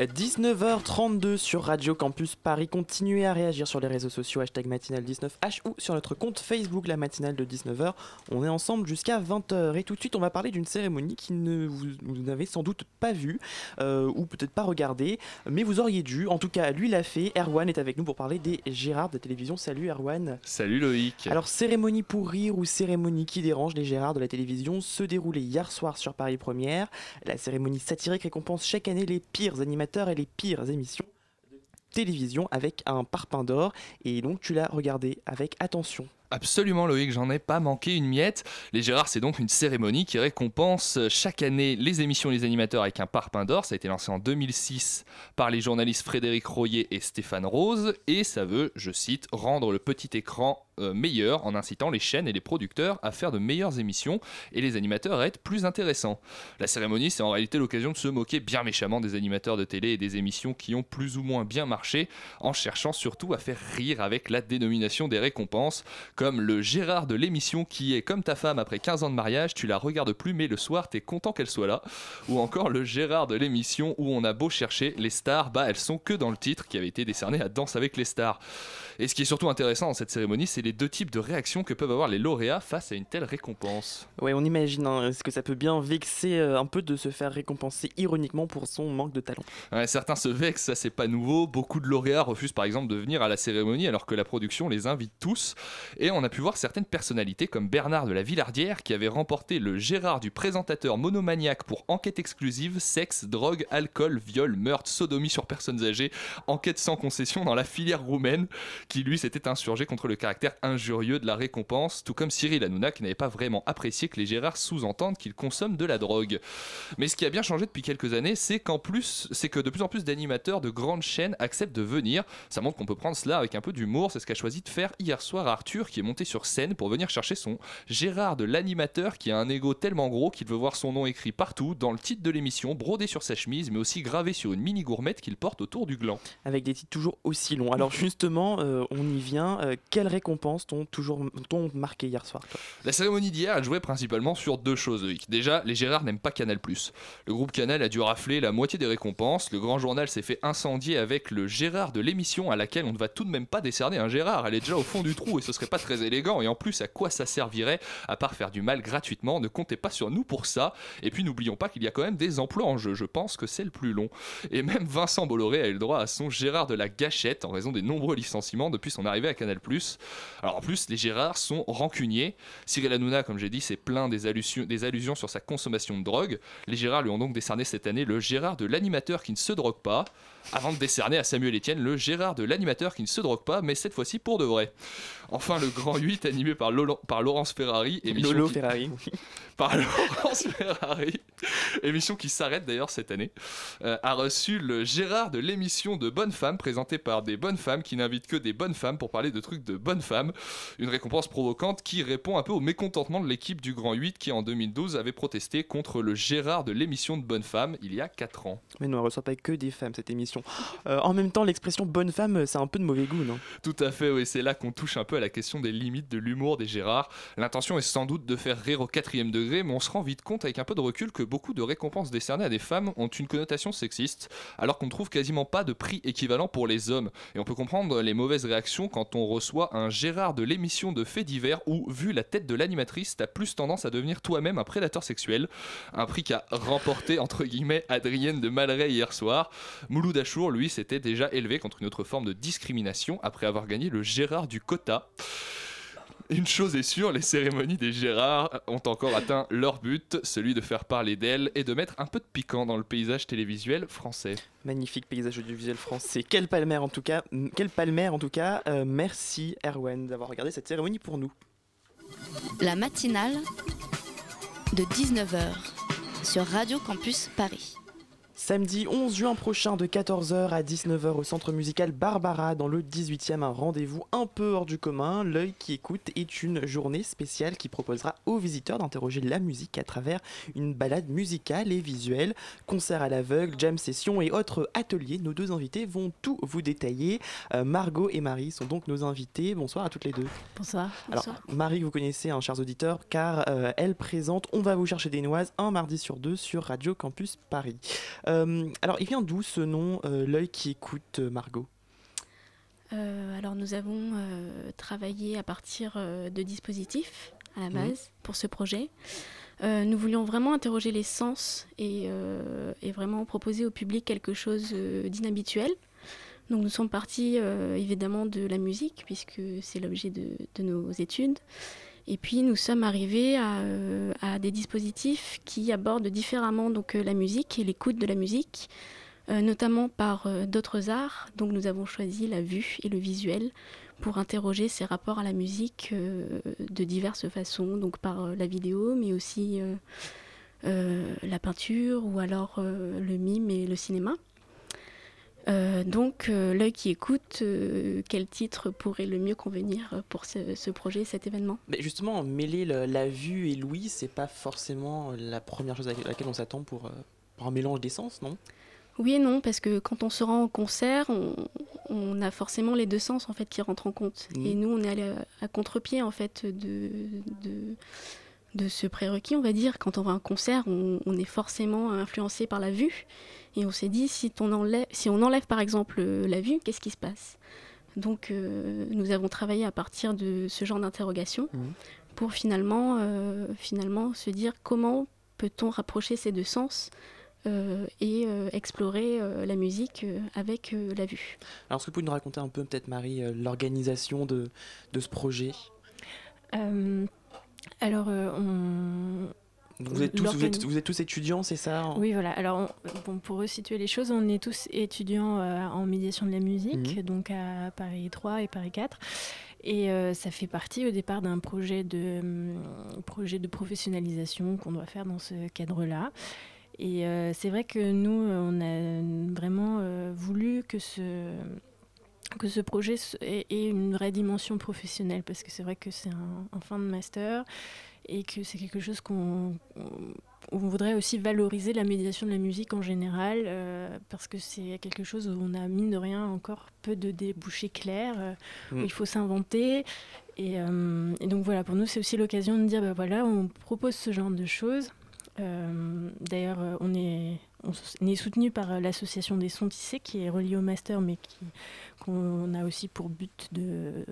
19h32 sur Radio Campus Paris. Continuez à réagir sur les réseaux sociaux, hashtag matinale19h ou sur notre compte Facebook, la matinale de 19h. On est ensemble jusqu'à 20h. Et tout de suite, on va parler d'une cérémonie qui ne vous, n'avez sans doute pas vue, euh, ou peut-être pas regardée, mais vous auriez dû. En tout cas, lui l'a fait. Erwan est avec nous pour parler des Gérards de télévision. Salut Erwan. Salut Loïc. Alors, cérémonie pour rire ou cérémonie qui dérange, les Gérards de la télévision se déroulaient hier soir sur Paris Première. La cérémonie satirique récompense chaque année les pires animateurs et les pires émissions de télévision avec un parpaing d'or. Et donc tu l'as regardé avec attention. Absolument Loïc, j'en ai pas manqué une miette. Les Gérards, c'est donc une cérémonie qui récompense chaque année les émissions et les animateurs avec un parpaing d'or. Ça a été lancé en 2006 par les journalistes Frédéric Royer et Stéphane Rose. Et ça veut, je cite, rendre le petit écran euh, meilleur en incitant les chaînes et les producteurs à faire de meilleures émissions et les animateurs à être plus intéressants. La cérémonie, c'est en réalité l'occasion de se moquer bien méchamment des animateurs de télé et des émissions qui ont plus ou moins bien marché en cherchant surtout à faire rire avec la dénomination des récompenses le Gérard de l'émission qui est comme ta femme après 15 ans de mariage, tu la regardes plus mais le soir t'es content qu'elle soit là ou encore le Gérard de l'émission où on a beau chercher les stars, bah elles sont que dans le titre qui avait été décerné à Danse avec les stars. Et ce qui est surtout intéressant dans cette cérémonie, c'est les deux types de réactions que peuvent avoir les lauréats face à une telle récompense. Ouais, on imagine, hein, est-ce que ça peut bien vexer euh, un peu de se faire récompenser ironiquement pour son manque de talent? Ouais, Certains se vexent, ça c'est pas nouveau. Beaucoup de lauréats refusent par exemple de venir à la cérémonie alors que la production les invite tous. Et on a pu voir certaines personnalités comme Bernard de la Villardière qui avait remporté le Gérard du présentateur monomaniaque pour enquête exclusive, sexe, drogue, alcool, viol, meurtre, sodomie sur personnes âgées, enquête sans concession dans la filière roumaine qui lui s'était insurgé contre le caractère injurieux de la récompense, tout comme Cyril Hanouna qui n'avait pas vraiment apprécié que les Gérards sous-entendent qu'ils consomment de la drogue. Mais ce qui a bien changé depuis quelques années, c'est qu'en plus, c'est que de plus en plus d'animateurs de grandes chaînes acceptent de venir. Ça montre qu'on peut prendre cela avec un peu d'humour. C'est ce qu'a choisi de faire hier soir Arthur, qui est monté sur scène pour venir chercher son Gérard de l'animateur, qui a un ego tellement gros qu'il veut voir son nom écrit partout, dans le titre de l'émission, brodé sur sa chemise, mais aussi gravé sur une mini gourmette qu'il porte autour du gland. Avec des titres toujours aussi longs. Alors justement, euh, on y vient. Euh, quelles récompenses t'ont toujours marqué hier soir La cérémonie d'hier a joué principalement sur deux choses, Déjà, les Gérards n'aiment pas Canal+. Le groupe Canal a dû rafler la moitié des récompenses. Le grand journal s'est fait incendier avec le Gérard de l'émission à laquelle on ne va tout de même pas décerner un Gérard. Elle est déjà au fond du trou et ce serait pas très élégant. Et en plus, à quoi ça servirait à part faire du mal gratuitement? Ne comptez pas sur nous pour ça. Et puis n'oublions pas qu'il y a quand même des emplois en jeu. Je pense que c'est le plus long. Et même Vincent Bolloré a eu le droit à son Gérard de la gâchette en raison des nombreux licenciements depuis son arrivée à Canal+. Alors en plus, les Gérards sont rancuniers. Cyril Hanouna, comme j'ai dit, c'est plein des allusions, des allusions sur sa consommation de drogue. Les Gérards lui ont donc décerné cette année le Gérard de l'animateur qui ne se drogue pas avant de décerner à Samuel Etienne le Gérard de l'animateur qui ne se drogue pas, mais cette fois-ci pour de vrai. Enfin, le Grand 8, animé par, par Laurence Ferrari. Émission Lolo Ferrari. [laughs] par Laurence Ferrari, émission qui s'arrête d'ailleurs cette année, euh, a reçu le Gérard de l'émission de Bonnes Femmes, présentée par des bonnes femmes qui n'invitent que des bonnes femmes pour parler de trucs de bonnes femmes. Une récompense provocante qui répond un peu au mécontentement de l'équipe du Grand 8 qui en 2012 avait protesté contre le Gérard de l'émission de Bonnes Femmes il y a 4 ans. Mais non, elle reçoit pas que des femmes cette émission. Euh, en même temps, l'expression bonne femme, c'est un peu de mauvais goût, non? Tout à fait, oui. C'est là qu'on touche un peu à la question des limites de l'humour des Gérards. L'intention est sans doute de faire rire au quatrième degré, mais on se rend vite compte avec un peu de recul que beaucoup de récompenses décernées à des femmes ont une connotation sexiste, alors qu'on ne trouve quasiment pas de prix équivalent pour les hommes. Et on peut comprendre les mauvaises réactions quand on reçoit un Gérard de l'émission de faits divers où, vu la tête de l'animatrice, t'as plus tendance à devenir toi-même un prédateur sexuel. Un prix qu'a remporté, entre guillemets, Adrienne de Malray hier soir. Achour, lui, s'était déjà élevé contre une autre forme de discrimination après avoir gagné le Gérard du quota. Une chose est sûre, les cérémonies des Gérards ont encore atteint leur but, celui de faire parler d'elles et de mettre un peu de piquant dans le paysage télévisuel français. Magnifique paysage audiovisuel français. Quel palmer en tout cas. Quel palmer en tout cas. Euh, merci Erwan d'avoir regardé cette cérémonie pour nous. La matinale de 19h sur Radio Campus Paris. Samedi 11 juin prochain de 14h à 19h au centre musical Barbara dans le 18e, un rendez-vous un peu hors du commun. L'œil qui écoute est une journée spéciale qui proposera aux visiteurs d'interroger la musique à travers une balade musicale et visuelle, concert à l'aveugle, jam session et autres ateliers. Nos deux invités vont tout vous détailler. Euh, Margot et Marie sont donc nos invités. Bonsoir à toutes les deux. Bonsoir. Alors Marie, vous connaissez, un chers auditeurs, car euh, elle présente On va vous chercher des noises un mardi sur deux sur Radio Campus Paris. Euh, alors, il vient d'où ce nom, euh, l'œil qui écoute, euh, Margot? Alors, nous avons travaillé à partir de dispositifs à la Mhm. base pour ce projet. nous voulions vraiment interroger les sens et, et vraiment proposer au public quelque chose d'inhabituel. Donc nous sommes partis évidemment de la musique puisque c'est l'objet de, de nos études. Et puis nous sommes arrivés à, euh, à des dispositifs qui abordent différemment donc, euh, la musique et l'écoute de la musique, euh, notamment par d'autres arts. Donc nous avons choisi la vue et le visuel pour interroger ces rapports à la musique de diverses façons, donc par la vidéo, mais aussi la peinture ou alors le mime et le cinéma. Euh, donc, euh, l'œil qui écoute, euh, quel titre pourrait le mieux convenir pour ce, ce projet, cet événement? Mais justement, mêler le- la vue et l'ouïe, c'est pas forcément la première chose à laquelle on s'attend pour, euh, pour un mélange d'essence, non? Oui et non, parce que quand on se rend en concert, on, on a forcément les deux sens en fait qui rentrent en compte. Mhm. Et nous, on est allé à, à contre-pied en fait de, de, de ce prérequis, on va dire. Quand on va à un concert, on, on est forcément influencé par la vue. Et on s'est dit, si on enlève, si on enlève par exemple euh, la vue, qu'est-ce qui se passe? Donc, euh, nous avons travaillé à partir de ce genre d'interrogation Mhm. pour finalement, euh, finalement se dire comment peut-on rapprocher ces deux sens euh, et euh, explorer euh, la musique euh, avec euh, la vue. Alors, est-ce que vous pouvez nous raconter un peu, peut-être Marie, euh, l'organisation de, de ce projet? Euh, alors, euh, on... vous êtes, tous, vous, êtes, l'organi- vous êtes tous étudiants, c'est ça Oui, voilà. Alors, on- bon, pour resituer les choses, on est tous étudiants euh, en médiation de la musique, Mhm. donc à Paris 3 et Paris 4. Et euh, ça fait partie au départ d'un projet de, hum, projet de professionnalisation qu'on doit faire dans ce cadre-là. Et euh, c'est vrai que nous, on a vraiment voulu que ce, que ce projet ait une vraie dimension professionnelle, parce que c'est vrai que c'est un, un fin de master et que c'est quelque chose qu'on on- voudrait aussi valoriser la médiation de la musique en général, euh, parce que c'est quelque chose où on a, mine de rien, encore peu de débouchés clairs, euh, où Mm. il faut s'inventer. Et, euh, et donc voilà, pour nous, c'est aussi l'occasion de dire, bah voilà, on propose ce genre de choses. D'ailleurs, on est, on est soutenu par l'association des sons tissés, qui est reliée au master, mais qu'on a aussi pour but de,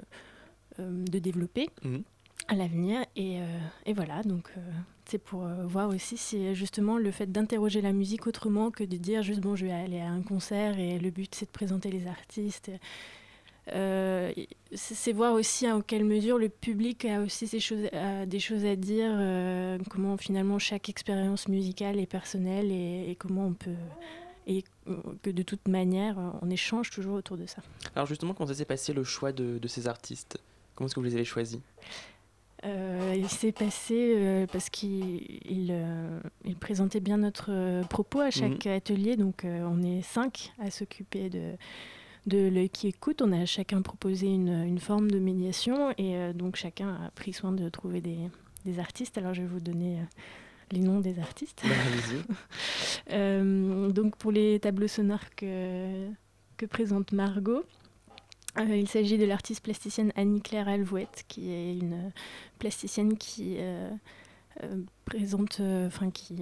de développer Mhm. À l'avenir. Et, euh, et voilà, donc euh, c'est pour euh, voir aussi si justement le fait d'interroger la musique autrement que de dire juste bon, je vais aller à un concert et le but c'est de présenter les artistes. C'est voir aussi en quelle mesure le public a aussi ses choses, des choses à dire, comment finalement chaque expérience musicale est personnelle et, comment on peut. Et que de toute manière, on échange toujours autour de ça. Alors, justement, comment ça s'est passé le choix de ces artistes? Comment est-ce que vous les avez choisis? Euh, il s'est passé euh, parce qu'il il, euh, il présentait bien notre euh, propos à chaque atelier. Donc, on est cinq à s'occuper de, de l'œil qui écoute. On a chacun proposé une, une forme de médiation et donc chacun a pris soin de trouver des, des artistes. Alors, je vais vous donner les noms des artistes. Bah, [laughs] donc, pour les tableaux sonores que, que présente Margot. Euh, il s'agit de l'artiste plasticienne Annie-Claire Alvouette, qui est une euh, plasticienne qui euh, euh, présente, enfin qui,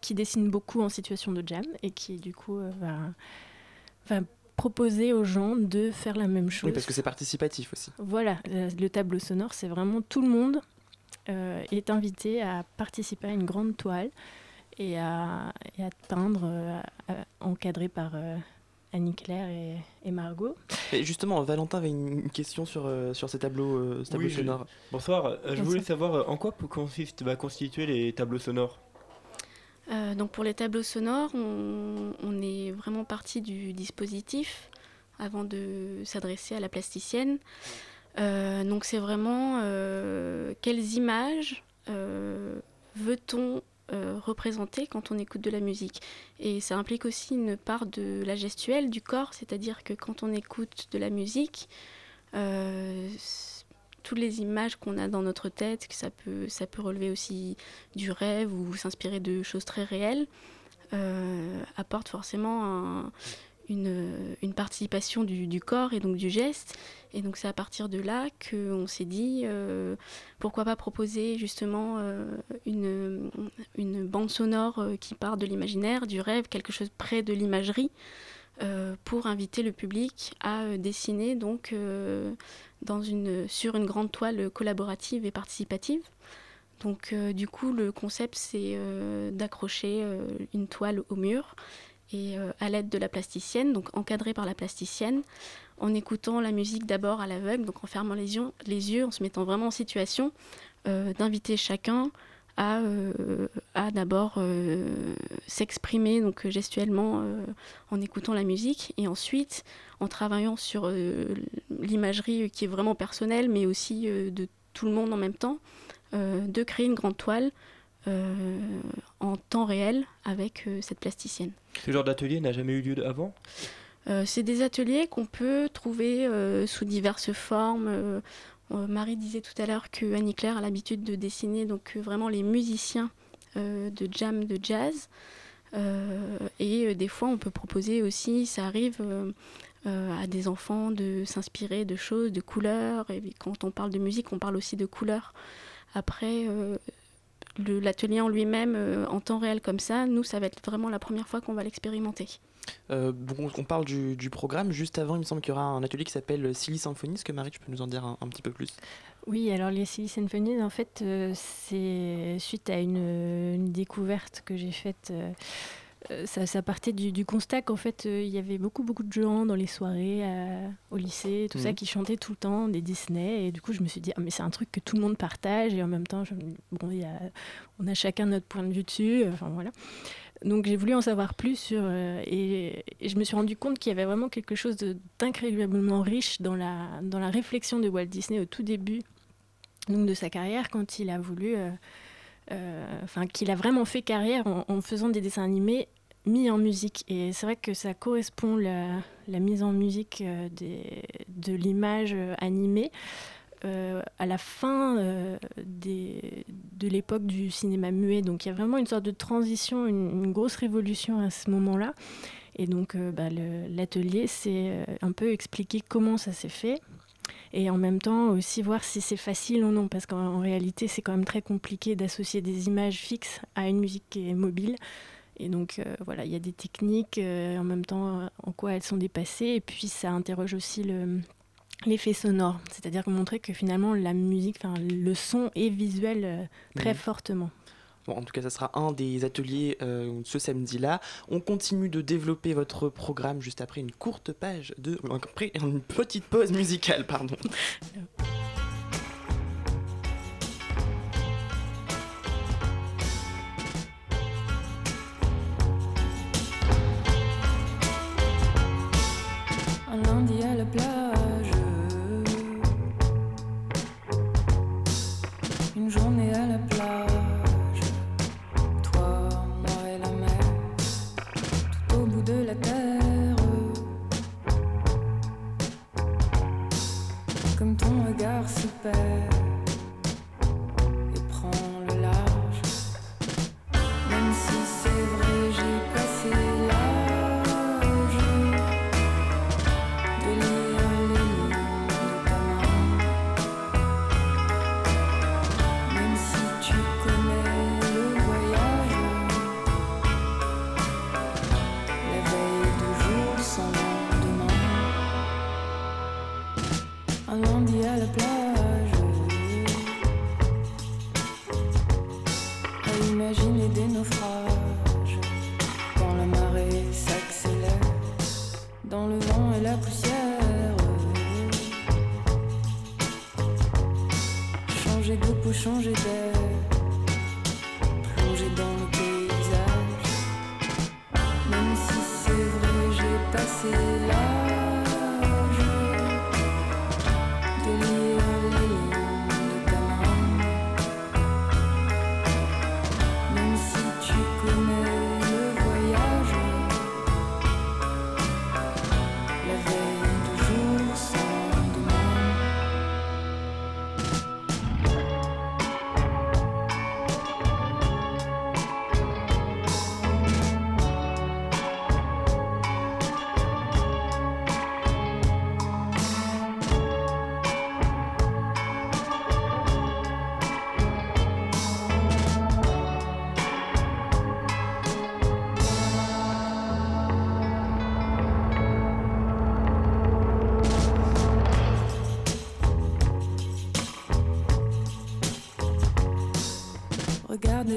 qui dessine beaucoup en situation de jam et qui du coup va, va proposer aux gens de faire la même chose. Oui, parce que c'est participatif aussi. Voilà, le, le tableau sonore, c'est vraiment tout le monde est invité à participer à une grande toile et à, et à peindre, à- encadré par Annie-Claire et, et Margot. Et justement, Valentin avait une question sur, euh, sur ces tableaux, euh, ce tableau Oui, je- sonore. Bonsoir, euh, je voulais savoir euh, en quoi consiste, va constituer les tableaux sonores? Euh, donc pour les tableaux sonores, on, on est vraiment parti du dispositif avant de s'adresser à la plasticienne. Euh, donc c'est vraiment euh, quelles images euh, représenter quand on écoute de la musique. Et ça implique aussi une part de la gestuelle du corps, c'est-à-dire que quand on écoute de la musique, toutes les images qu'on a dans notre tête, que ça peut, ça peut relever aussi du rêve ou s'inspirer de choses très réelles, euh, apportent forcément une, une, participation du, corps et donc du geste. Et donc c'est à partir de là qu'on s'est dit, euh, pourquoi pas proposer justement euh, une, bande sonore euh, qui part de l'imaginaire, du rêve, quelque chose près de l'imagerie. Euh, pour inviter le public à euh, dessiner donc dans une, sur une grande toile collaborative et participative. Donc du coup, le concept, c'est d'accrocher une toile au mur et à l'aide de la plasticienne, donc encadrée par la plasticienne, en écoutant la musique d'abord à l'aveugle, donc en fermant les yeux, en se mettant vraiment en situation d'inviter chacun à, à d'abord s'exprimer donc gestuellement en écoutant la musique et ensuite en travaillant sur euh, l'imagerie qui est vraiment personnelle, mais aussi euh, de tout le monde en même temps, euh, de créer une grande toile en temps réel avec cette plasticienne. Ce genre d'atelier n'a jamais eu lieu avant? C'est des ateliers qu'on peut trouver sous diverses formes. Marie disait tout à l'heure que Annie Claire a l'habitude de dessiner donc vraiment les musiciens de jam, de jazz. et des fois, on peut proposer aussi, ça arrive, euh, à des enfants de s'inspirer de choses, de couleurs. Et quand on parle de musique, on parle aussi de couleurs. Après, euh, l'atelier en lui-même, euh, en temps réel comme ça, nous, ça va être vraiment la première fois qu'on va l'expérimenter. bon, on parle du, programme. Juste avant, il me semble qu'il y aura un atelier qui s'appelle Silly Symphony. Est-ce que Marie, tu peux nous en dire un, petit peu plus? Oui, alors les Silly Symphonies, en fait, c'est suite à une, une, découverte que j'ai faite euh, ça, partait du, constat qu'en fait, euh, il y avait beaucoup, beaucoup de gens dans les soirées, euh, au lycée, tout ça, mhm. qui chantaient tout le temps des Disney. Et du coup, je me suis dit, ah, mais c'est un truc que tout le monde partage. Et en même temps, bon, y a, on a chacun notre point de vue dessus. Enfin, voilà. Donc, j'ai voulu en savoir plus sur. Et, je me suis rendu compte qu'il y avait vraiment quelque chose d'incroyablement riche dans la, dans la réflexion de Walt Disney au tout début donc, de sa carrière, quand il a voulu. Enfin qu'il a vraiment fait carrière en, faisant des dessins animés mis en musique. Et c'est vrai que ça correspond, la, la mise en musique euh, de l'image euh, animée. Euh, à la fin de l'époque du cinéma muet. Donc il y a vraiment une sorte de transition, une, grosse révolution à ce moment-là. Et donc bah, l'atelier, c'est un peu expliquer comment ça s'est fait. Et en même temps aussi voir si c'est facile ou non, parce qu'en réalité c'est quand même très compliqué d'associer des images fixes à une musique qui est mobile. Et donc euh, voilà, il y a des techniques, euh, en même temps en quoi elles sont dépassées, et puis ça interroge aussi l'effet sonore, c'est-à-dire montrer que finalement la musique, enfin le son est visuel euh, très mhm. fortement. Bon, en tout cas, ça sera un des ateliers ce samedi-là. On continue de développer votre programme juste après une courte page de, après une petite pause musicale, pardon. [laughs]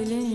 ele é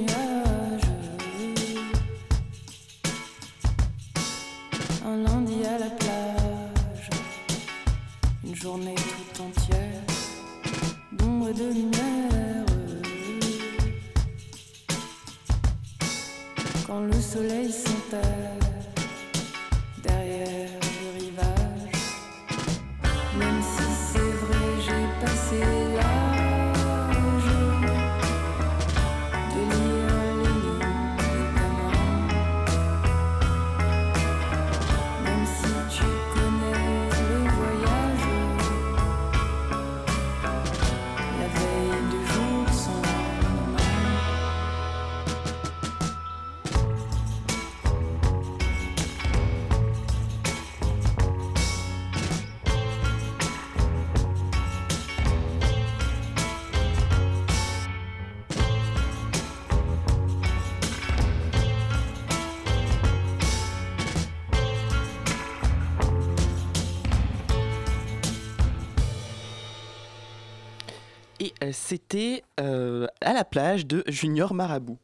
c'était euh, à la plage de Junior Marabout.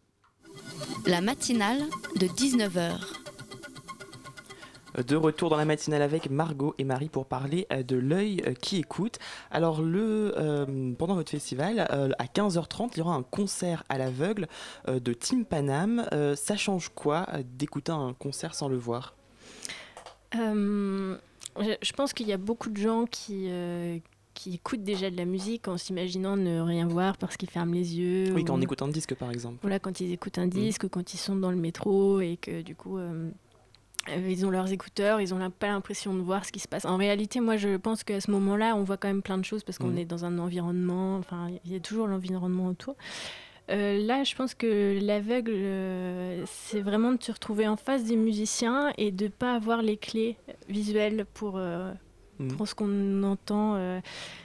La matinale de 19h. De retour dans la matinale avec Margot et Marie pour parler euh, de l'œil euh, qui écoute. Alors le, euh, pendant votre festival, euh, à 15h30, il y aura un concert à l'aveugle euh, de Tim Panam. Euh, ça change quoi euh, d'écouter un concert sans le voir? Euh, je je pense qu'il y a beaucoup de gens qui, euh, qui écoutent déjà de la musique en s'imaginant ne rien voir parce qu'ils ferment les yeux. Oui, quand ou- on écoute un disque par exemple. Voilà, quand ils écoutent un disque ou quand ils sont dans le métro et que du coup euh, euh, ils ont leurs écouteurs, ils n'ont pas l'impression de voir ce qui se passe. En réalité, moi je pense qu'à ce moment-là, on voit quand même plein de choses parce qu'on Mhm. est dans un environnement, enfin il y a toujours l'environnement autour. Euh, là, je pense que l'aveugle, euh, c'est vraiment de se retrouver en face des musiciens et de pas avoir les clés visuelles pour, euh, Pour ce qu'on entend. euh.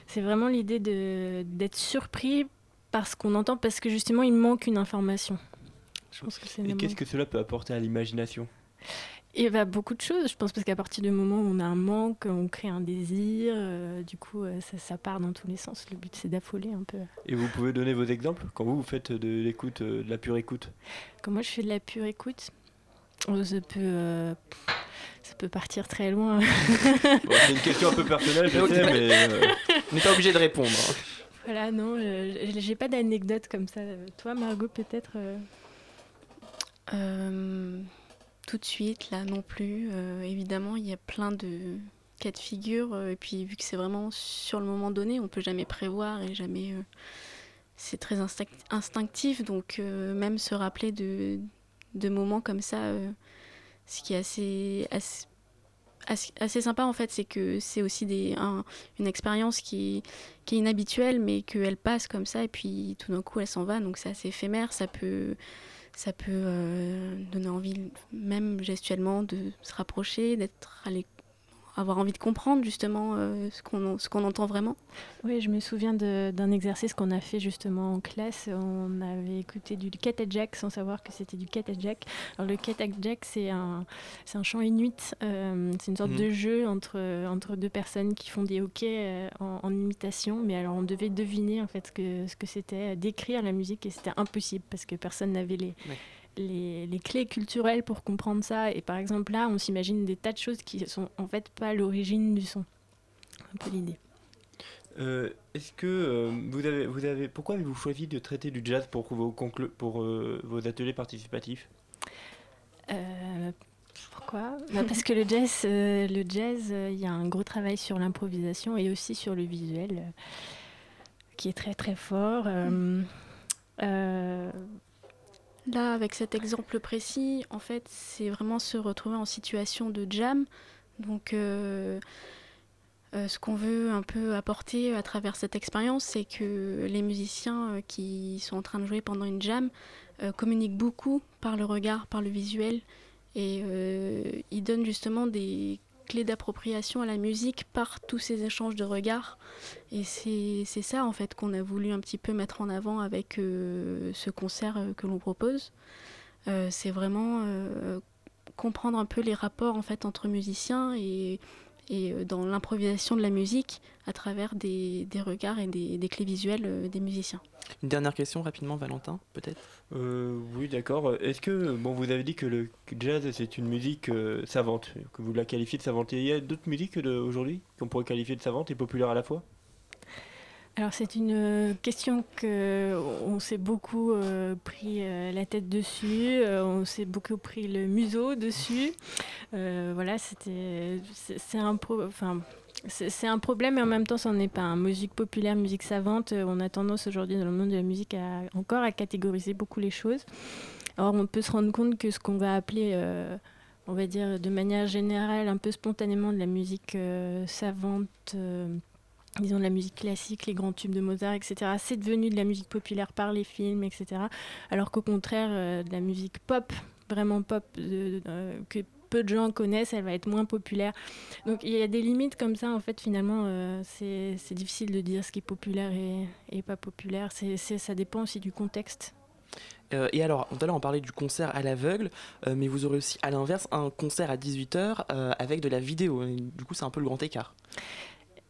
c'est vraiment l'idée de- d'être surpris par ce qu'on entend parce que justement, il manque une information. Je pense que c'est Et qu'est-ce que cela peut apporter à l'imagination? Et bah, beaucoup de choses. Je pense parce qu'à partir du moment où on a un manque, on crée un désir. euh, du coup, euh, ça, ça part dans tous les sens. Le but, c'est d'affoler un peu. Et vous pouvez donner vos exemples? Quand vous, vous faites de l'écoute, euh, de la pure écoute? Quand moi, je fais de la pure écoute, oh, ça peut, euh, ça peut partir très loin. Bon, C'est une question un peu personnelle, je sais, [laughs] mais. euh, On n'est pas obligé de répondre. Voilà, non, j'ai pas d'anecdote comme ça. Toi, Margot, peut-être euh, Euh, tout de suite, là non plus. Euh, évidemment, il y a plein de cas de figure. euh, et puis, vu que c'est vraiment sur le moment donné, on peut jamais prévoir et jamais. euh, c'est très instinct- instinctif. Donc, euh, même se rappeler de, de moments comme ça, euh, ce qui est assez, assez, assez- sympa en fait, c'est que c'est aussi des, un- une expérience qui, qui est inhabituelle, mais qu'elle passe comme ça. Et puis, tout d'un coup, elle s'en va. Donc, c'est assez éphémère. Ça peut ça peut euh, donner envie, même gestuellement, de se rapprocher, d'être à l'é- avoir envie de comprendre justement euh, ce qu'on ce qu'on entend vraiment. Oui, je me souviens de- d'un exercice qu'on a fait justement en classe. On avait écouté du Jack sans savoir que c'était du Jack. Alors le Jack, c'est un, c'est un chant inuit. euh, c'est une sorte Mhm. de jeu entre, entre deux personnes qui font des hockey euh, en, en imitation. Mais alors on devait deviner en fait ce que, ce que c'était, décrire la musique et c'était impossible parce que personne n'avait les, les, les clés culturelles pour comprendre ça. Et par exemple là, on s'imagine des tas de choses qui sont en fait pas l'origine du son. Un peu l'idée. Euh, Est-ce que euh, vous avez, vous avez, pourquoi avez-vous choisi de traiter du jazz pour vos, conclu- pour, euh, vos ateliers participatifs? Pourquoi? Bah, Parce que le jazz, le jazz, il y a un gros travail sur l'improvisation et aussi sur le visuel, qui est très très fort. Là, avec cet exemple précis, en fait, c'est vraiment se retrouver en situation de jam. Donc, euh, euh, ce qu'on veut un peu apporter à travers cette expérience, c'est que les musiciens euh, qui sont en train de jouer pendant une jam euh, communiquent beaucoup par le regard, par le visuel, et ils donnent justement des clés d'appropriation à la musique par tous ces échanges de regards. Et c'est ça en fait qu'on a voulu un petit peu mettre en avant avec euh, ce concert euh, que l'on propose. Euh, c'est vraiment comprendre un peu les rapports en fait entre musiciens et, et euh, dans l'improvisation de la musique à travers des, des regards et des, des clés visuelles euh, des musiciens. Une dernière question rapidement, Valentin, peut-être? Euh, oui, d'accord. Est-ce que, bon, vous avez dit que le jazz c'est une musique euh, savante, que vous la qualifiez de savante. Et il y a d'autres musiques aujourd'hui qu'on pourrait qualifier de savantes et populaires à la fois? Alors c'est une euh, question que on s'est beaucoup euh, pris euh, la tête dessus, euh, on s'est beaucoup pris le museau dessus. Euh, voilà, c'était c'est un problème et en même temps c'en est pas. Musique populaire, musique savante, euh, on a tendance aujourd'hui dans le monde de la musique à encore à catégoriser beaucoup les choses. Or on peut se rendre compte que ce qu'on va appeler euh, on va dire de manière générale, un peu spontanément de la musique euh, savante, euh, disons de la musique classique, les grands tubes de Mozart, etc. C'est devenu de la musique populaire par les films, etc. Alors qu'au contraire, euh, de la musique pop, vraiment pop, euh, que peu de gens connaissent, elle va être moins populaire. Donc il y a des limites comme ça, en fait, finalement, euh, c'est difficile de dire ce qui est populaire et, et pas populaire. C'est- ça dépend aussi du contexte. Et alors, tout à l'heure on parlait du concert à l'aveugle, mais vous aurez aussi à l'inverse un concert à 18h avec de la vidéo. Et du coup, c'est un peu le grand écart.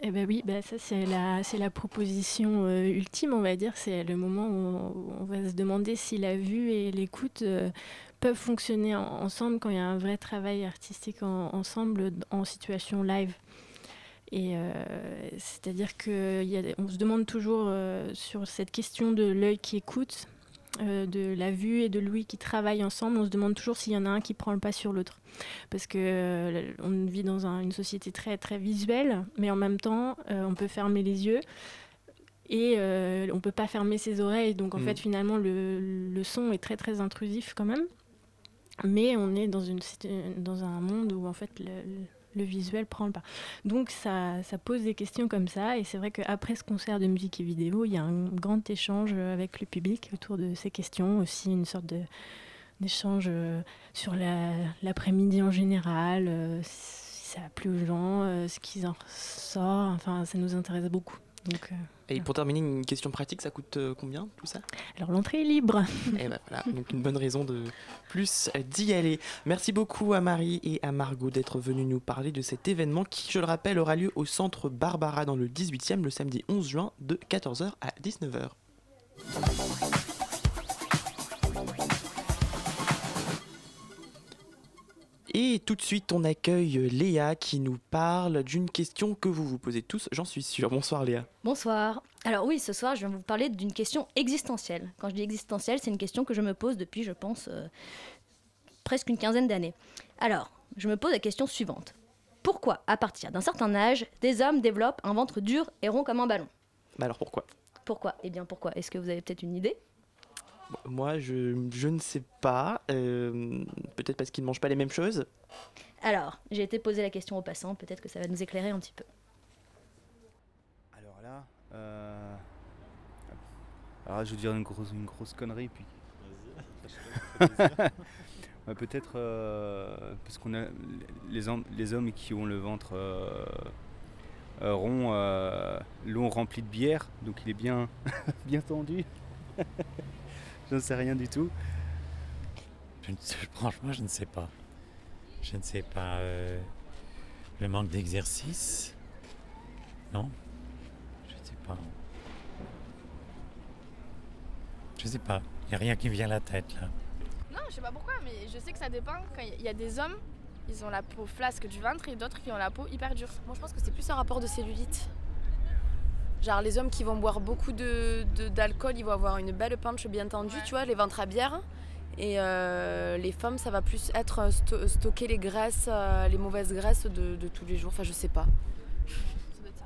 Eh ben oui, bah ça c'est la, c'est la proposition euh, ultime, on va dire. C'est le moment où on, va se demander si la vue et l'écoute euh, peuvent fonctionner en- ensemble quand il y a un vrai travail artistique en- ensemble en situation live. Et euh, c'est-à-dire qu'on se demande toujours sur cette question de l'œil qui écoute, euh, de la vue et de l'ouïe qui travaillent ensemble, on se demande toujours s'il y en a un qui prend le pas sur l'autre. Parce que euh, on vit dans un- une société très très visuelle, mais en même temps, euh, on peut fermer les yeux et on peut pas fermer ses oreilles. Donc en Mm. fait, finalement, le, le son est très très intrusif quand même. Mais on est dans, une, dans un monde où en fait le, le visuel prend le pas. Donc ça, pose des questions comme ça. Et c'est vrai qu'après ce concert de musique et vidéo, il y a un grand échange avec le public autour de ces questions. Aussi une sorte d'échange euh, sur la- l'après-midi en général, euh, si ça a plu aux gens, euh, ce qu'ils en ressortent. Enfin, ça nous intéresse beaucoup. Donc, Et pour terminer, une question pratique, ça coûte euh, combien tout ça? Alors l'entrée est libre. [laughs] Et ben voilà, donc une bonne raison de plus d'y aller. Merci beaucoup à Marie et à Margot d'être venues nous parler de cet événement qui, je le rappelle, aura lieu au centre Barbara dans le 18e le samedi 11 juin de 14h à 19h. Et tout de suite, on accueille Léa qui nous parle d'une question que vous vous posez tous, j'en suis sûr. Bonsoir Léa. Bonsoir. Alors oui, ce soir, je vais vous parler d'une question existentielle. Quand je dis existentielle, c'est une question que je me pose depuis, je pense, euh, presque une quinzaine d'années. Alors, je me pose la question suivante. Pourquoi, à partir d'un certain âge, des hommes développent un ventre dur et rond comme un ballon? Bah alors pourquoi? Pourquoi? Eh bien pourquoi? Est-ce que vous avez peut-être une idée? Moi, je, je ne sais pas. euh, Peut-être parce qu'ils ne mangent pas les mêmes choses. Alors, j'ai été poser la question aux passants, peut-être que ça va nous éclairer un petit peu. Alors là, euh... alors là, je vais dire une grosse, une grosse connerie, puis. [laughs] Ouais, Peut-être euh, parce qu'on a les hommes, les hommes qui ont le ventre euh, euh, rond, euh, long rempli de bière, donc il est bien, [laughs] bien tendu. Je ne sais rien du tout. Je ne sais- [laughs] franchement, je ne sais pas. Je ne sais pas. euh, le manque d'exercice Non Je ne sais pas. Je ne sais pas. Il n'y a rien qui me vient à la tête là. Non, je sais pas pourquoi, mais je sais que ça dépend. Quand il y a des hommes, ils ont la peau flasque du ventre et d'autres qui ont la peau hyper dure. Moi, je pense que c'est plus un rapport de cellulite. Genre, les hommes qui vont boire beaucoup de- de- d'alcool, ils vont avoir une belle panche bien tendue, tu vois, les ventres à bière. Et euh, les femmes, ça va plus être euh, sto- stocker les graisses, euh, les mauvaises graisses de, de tous les jours. Enfin, je sais pas. Ça doit être ça,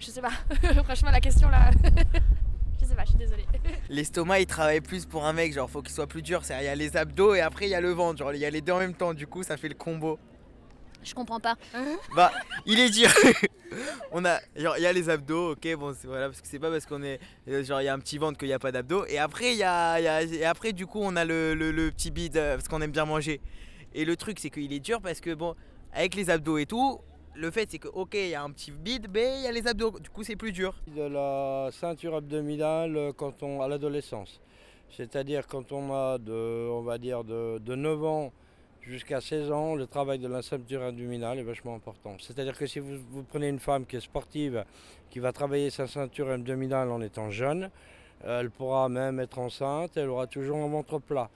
je sais pas. Je sais pas. Franchement, la question là. [laughs] je sais pas, je suis désolée. [laughs] L'estomac il travaille plus pour un mec, genre faut qu'il soit plus dur. C'est- Il y a les abdos et après il y a le ventre, genre il y a les deux en même temps, du coup ça fait le combo. Je comprends pas. Bah, il est dur. [laughs] On a, genre, il y a les abdos, ok, bon, c'est voilà, parce que c'est pas parce qu'on est, euh, genre, il y a un petit ventre qu'il n'y a pas d'abdos. Et après, il y a, il y a- et après, du coup, on a le, le- le petit bide euh, parce qu'on aime bien manger. Et le truc, c'est qu'il est dur parce que bon, avec les abdos et tout, le fait, c'est que, ok, il y a un petit bide, mais il y a les abdos, du coup, c'est plus dur. de la ceinture abdominale euh, quand on, à l'adolescence. C'est-à-dire quand on a de, on va dire de, de 9 ans jusqu'à 16 ans, le travail de la ceinture abdominale est vachement important. C'est-à-dire que si vous, vous prenez une femme qui est sportive, qui va travailler sa ceinture abdominale en étant jeune, elle pourra même être enceinte, elle aura toujours un ventre plat.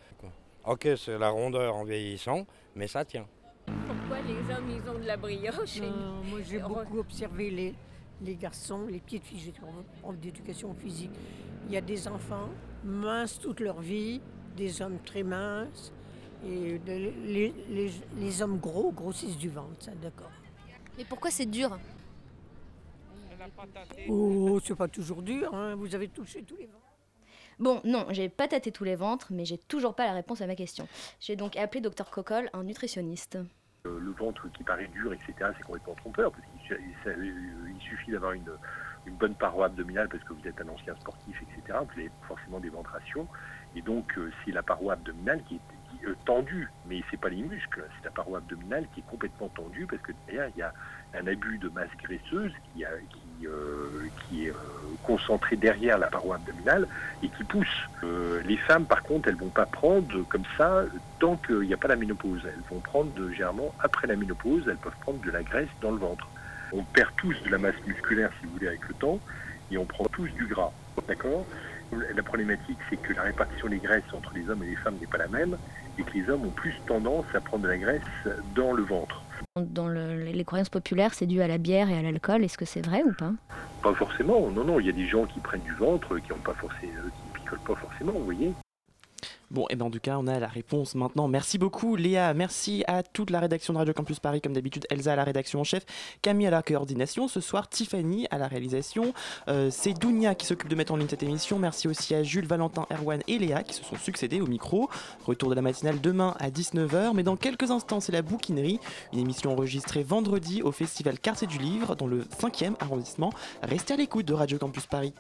Ok, c'est la rondeur en vieillissant, mais ça tient. Pourquoi les hommes, ils ont de la brioche et Non, nous- moi j'ai [laughs] beaucoup observé les, les garçons, les petites filles, j'étais prof d'éducation physique. Il y a des enfants minces toute leur vie, des hommes très minces, et les, les- les hommes gros grossissent du ventre, ça d'accord. Mais pourquoi c'est dur? Oh, c'est pas toujours dur, hein, vous avez touché tous les ventres. Bon, non, j'ai pas tâté tous les ventres, mais j'ai toujours pas la réponse à ma question. J'ai donc appelé Dr Cocolle, un nutritionniste. Euh, le ventre qui paraît dur, etc., c'est complètement trompeur, parce qu'il il suffit d'avoir une, une bonne paroi abdominale parce que vous êtes un ancien sportif, etc. Vous avez forcément des ventrations, et donc euh, c'est la paroi abdominale qui est tendue, mais c'est pas les muscles, c'est la paroi abdominale qui est complètement tendue parce que derrière il y a un abus de masse graisseuse qui, a- qui, euh, est euh, concentré derrière la paroi abdominale et qui pousse. Euh, les femmes, par contre, elles vont pas prendre comme ça tant qu'il n'y a pas la ménopause. Elles vont prendre généralement après la ménopause, elles peuvent prendre de la graisse dans le ventre. On perd tous de la masse musculaire, si vous voulez, avec le temps, et on prend tous du gras. D'accord? La problématique, c'est que la répartition des graisses entre les hommes et les femmes n'est pas la même, et que les hommes ont plus tendance à prendre de la graisse dans le ventre. Dans le- les croyances populaires, c'est dû à la bière et à l'alcool. Est-ce que c'est vrai ou pas? Pas forcément, non, non, il y a des gens qui prennent du ventre, qui ont pas forcé, euh, qui picolent pas forcément, vous voyez. Bon, et ben en tout cas, on a la réponse maintenant. Merci beaucoup, Léa. Merci à toute la rédaction de Radio Campus Paris, comme d'habitude. Elsa à la rédaction en chef, Camille à la coordination. Ce soir, Tiffany à la réalisation. Euh, C'est Dounia qui s'occupe de mettre en ligne cette émission. Merci aussi à Jules, Valentin, Erwan et Léa qui se sont succédés au micro. Retour de la matinale demain à 19h. Mais dans quelques instants, c'est la bouquinerie, une émission enregistrée vendredi au festival Quartier du Livre dans le 5e arrondissement. Restez à l'écoute de Radio Campus Paris.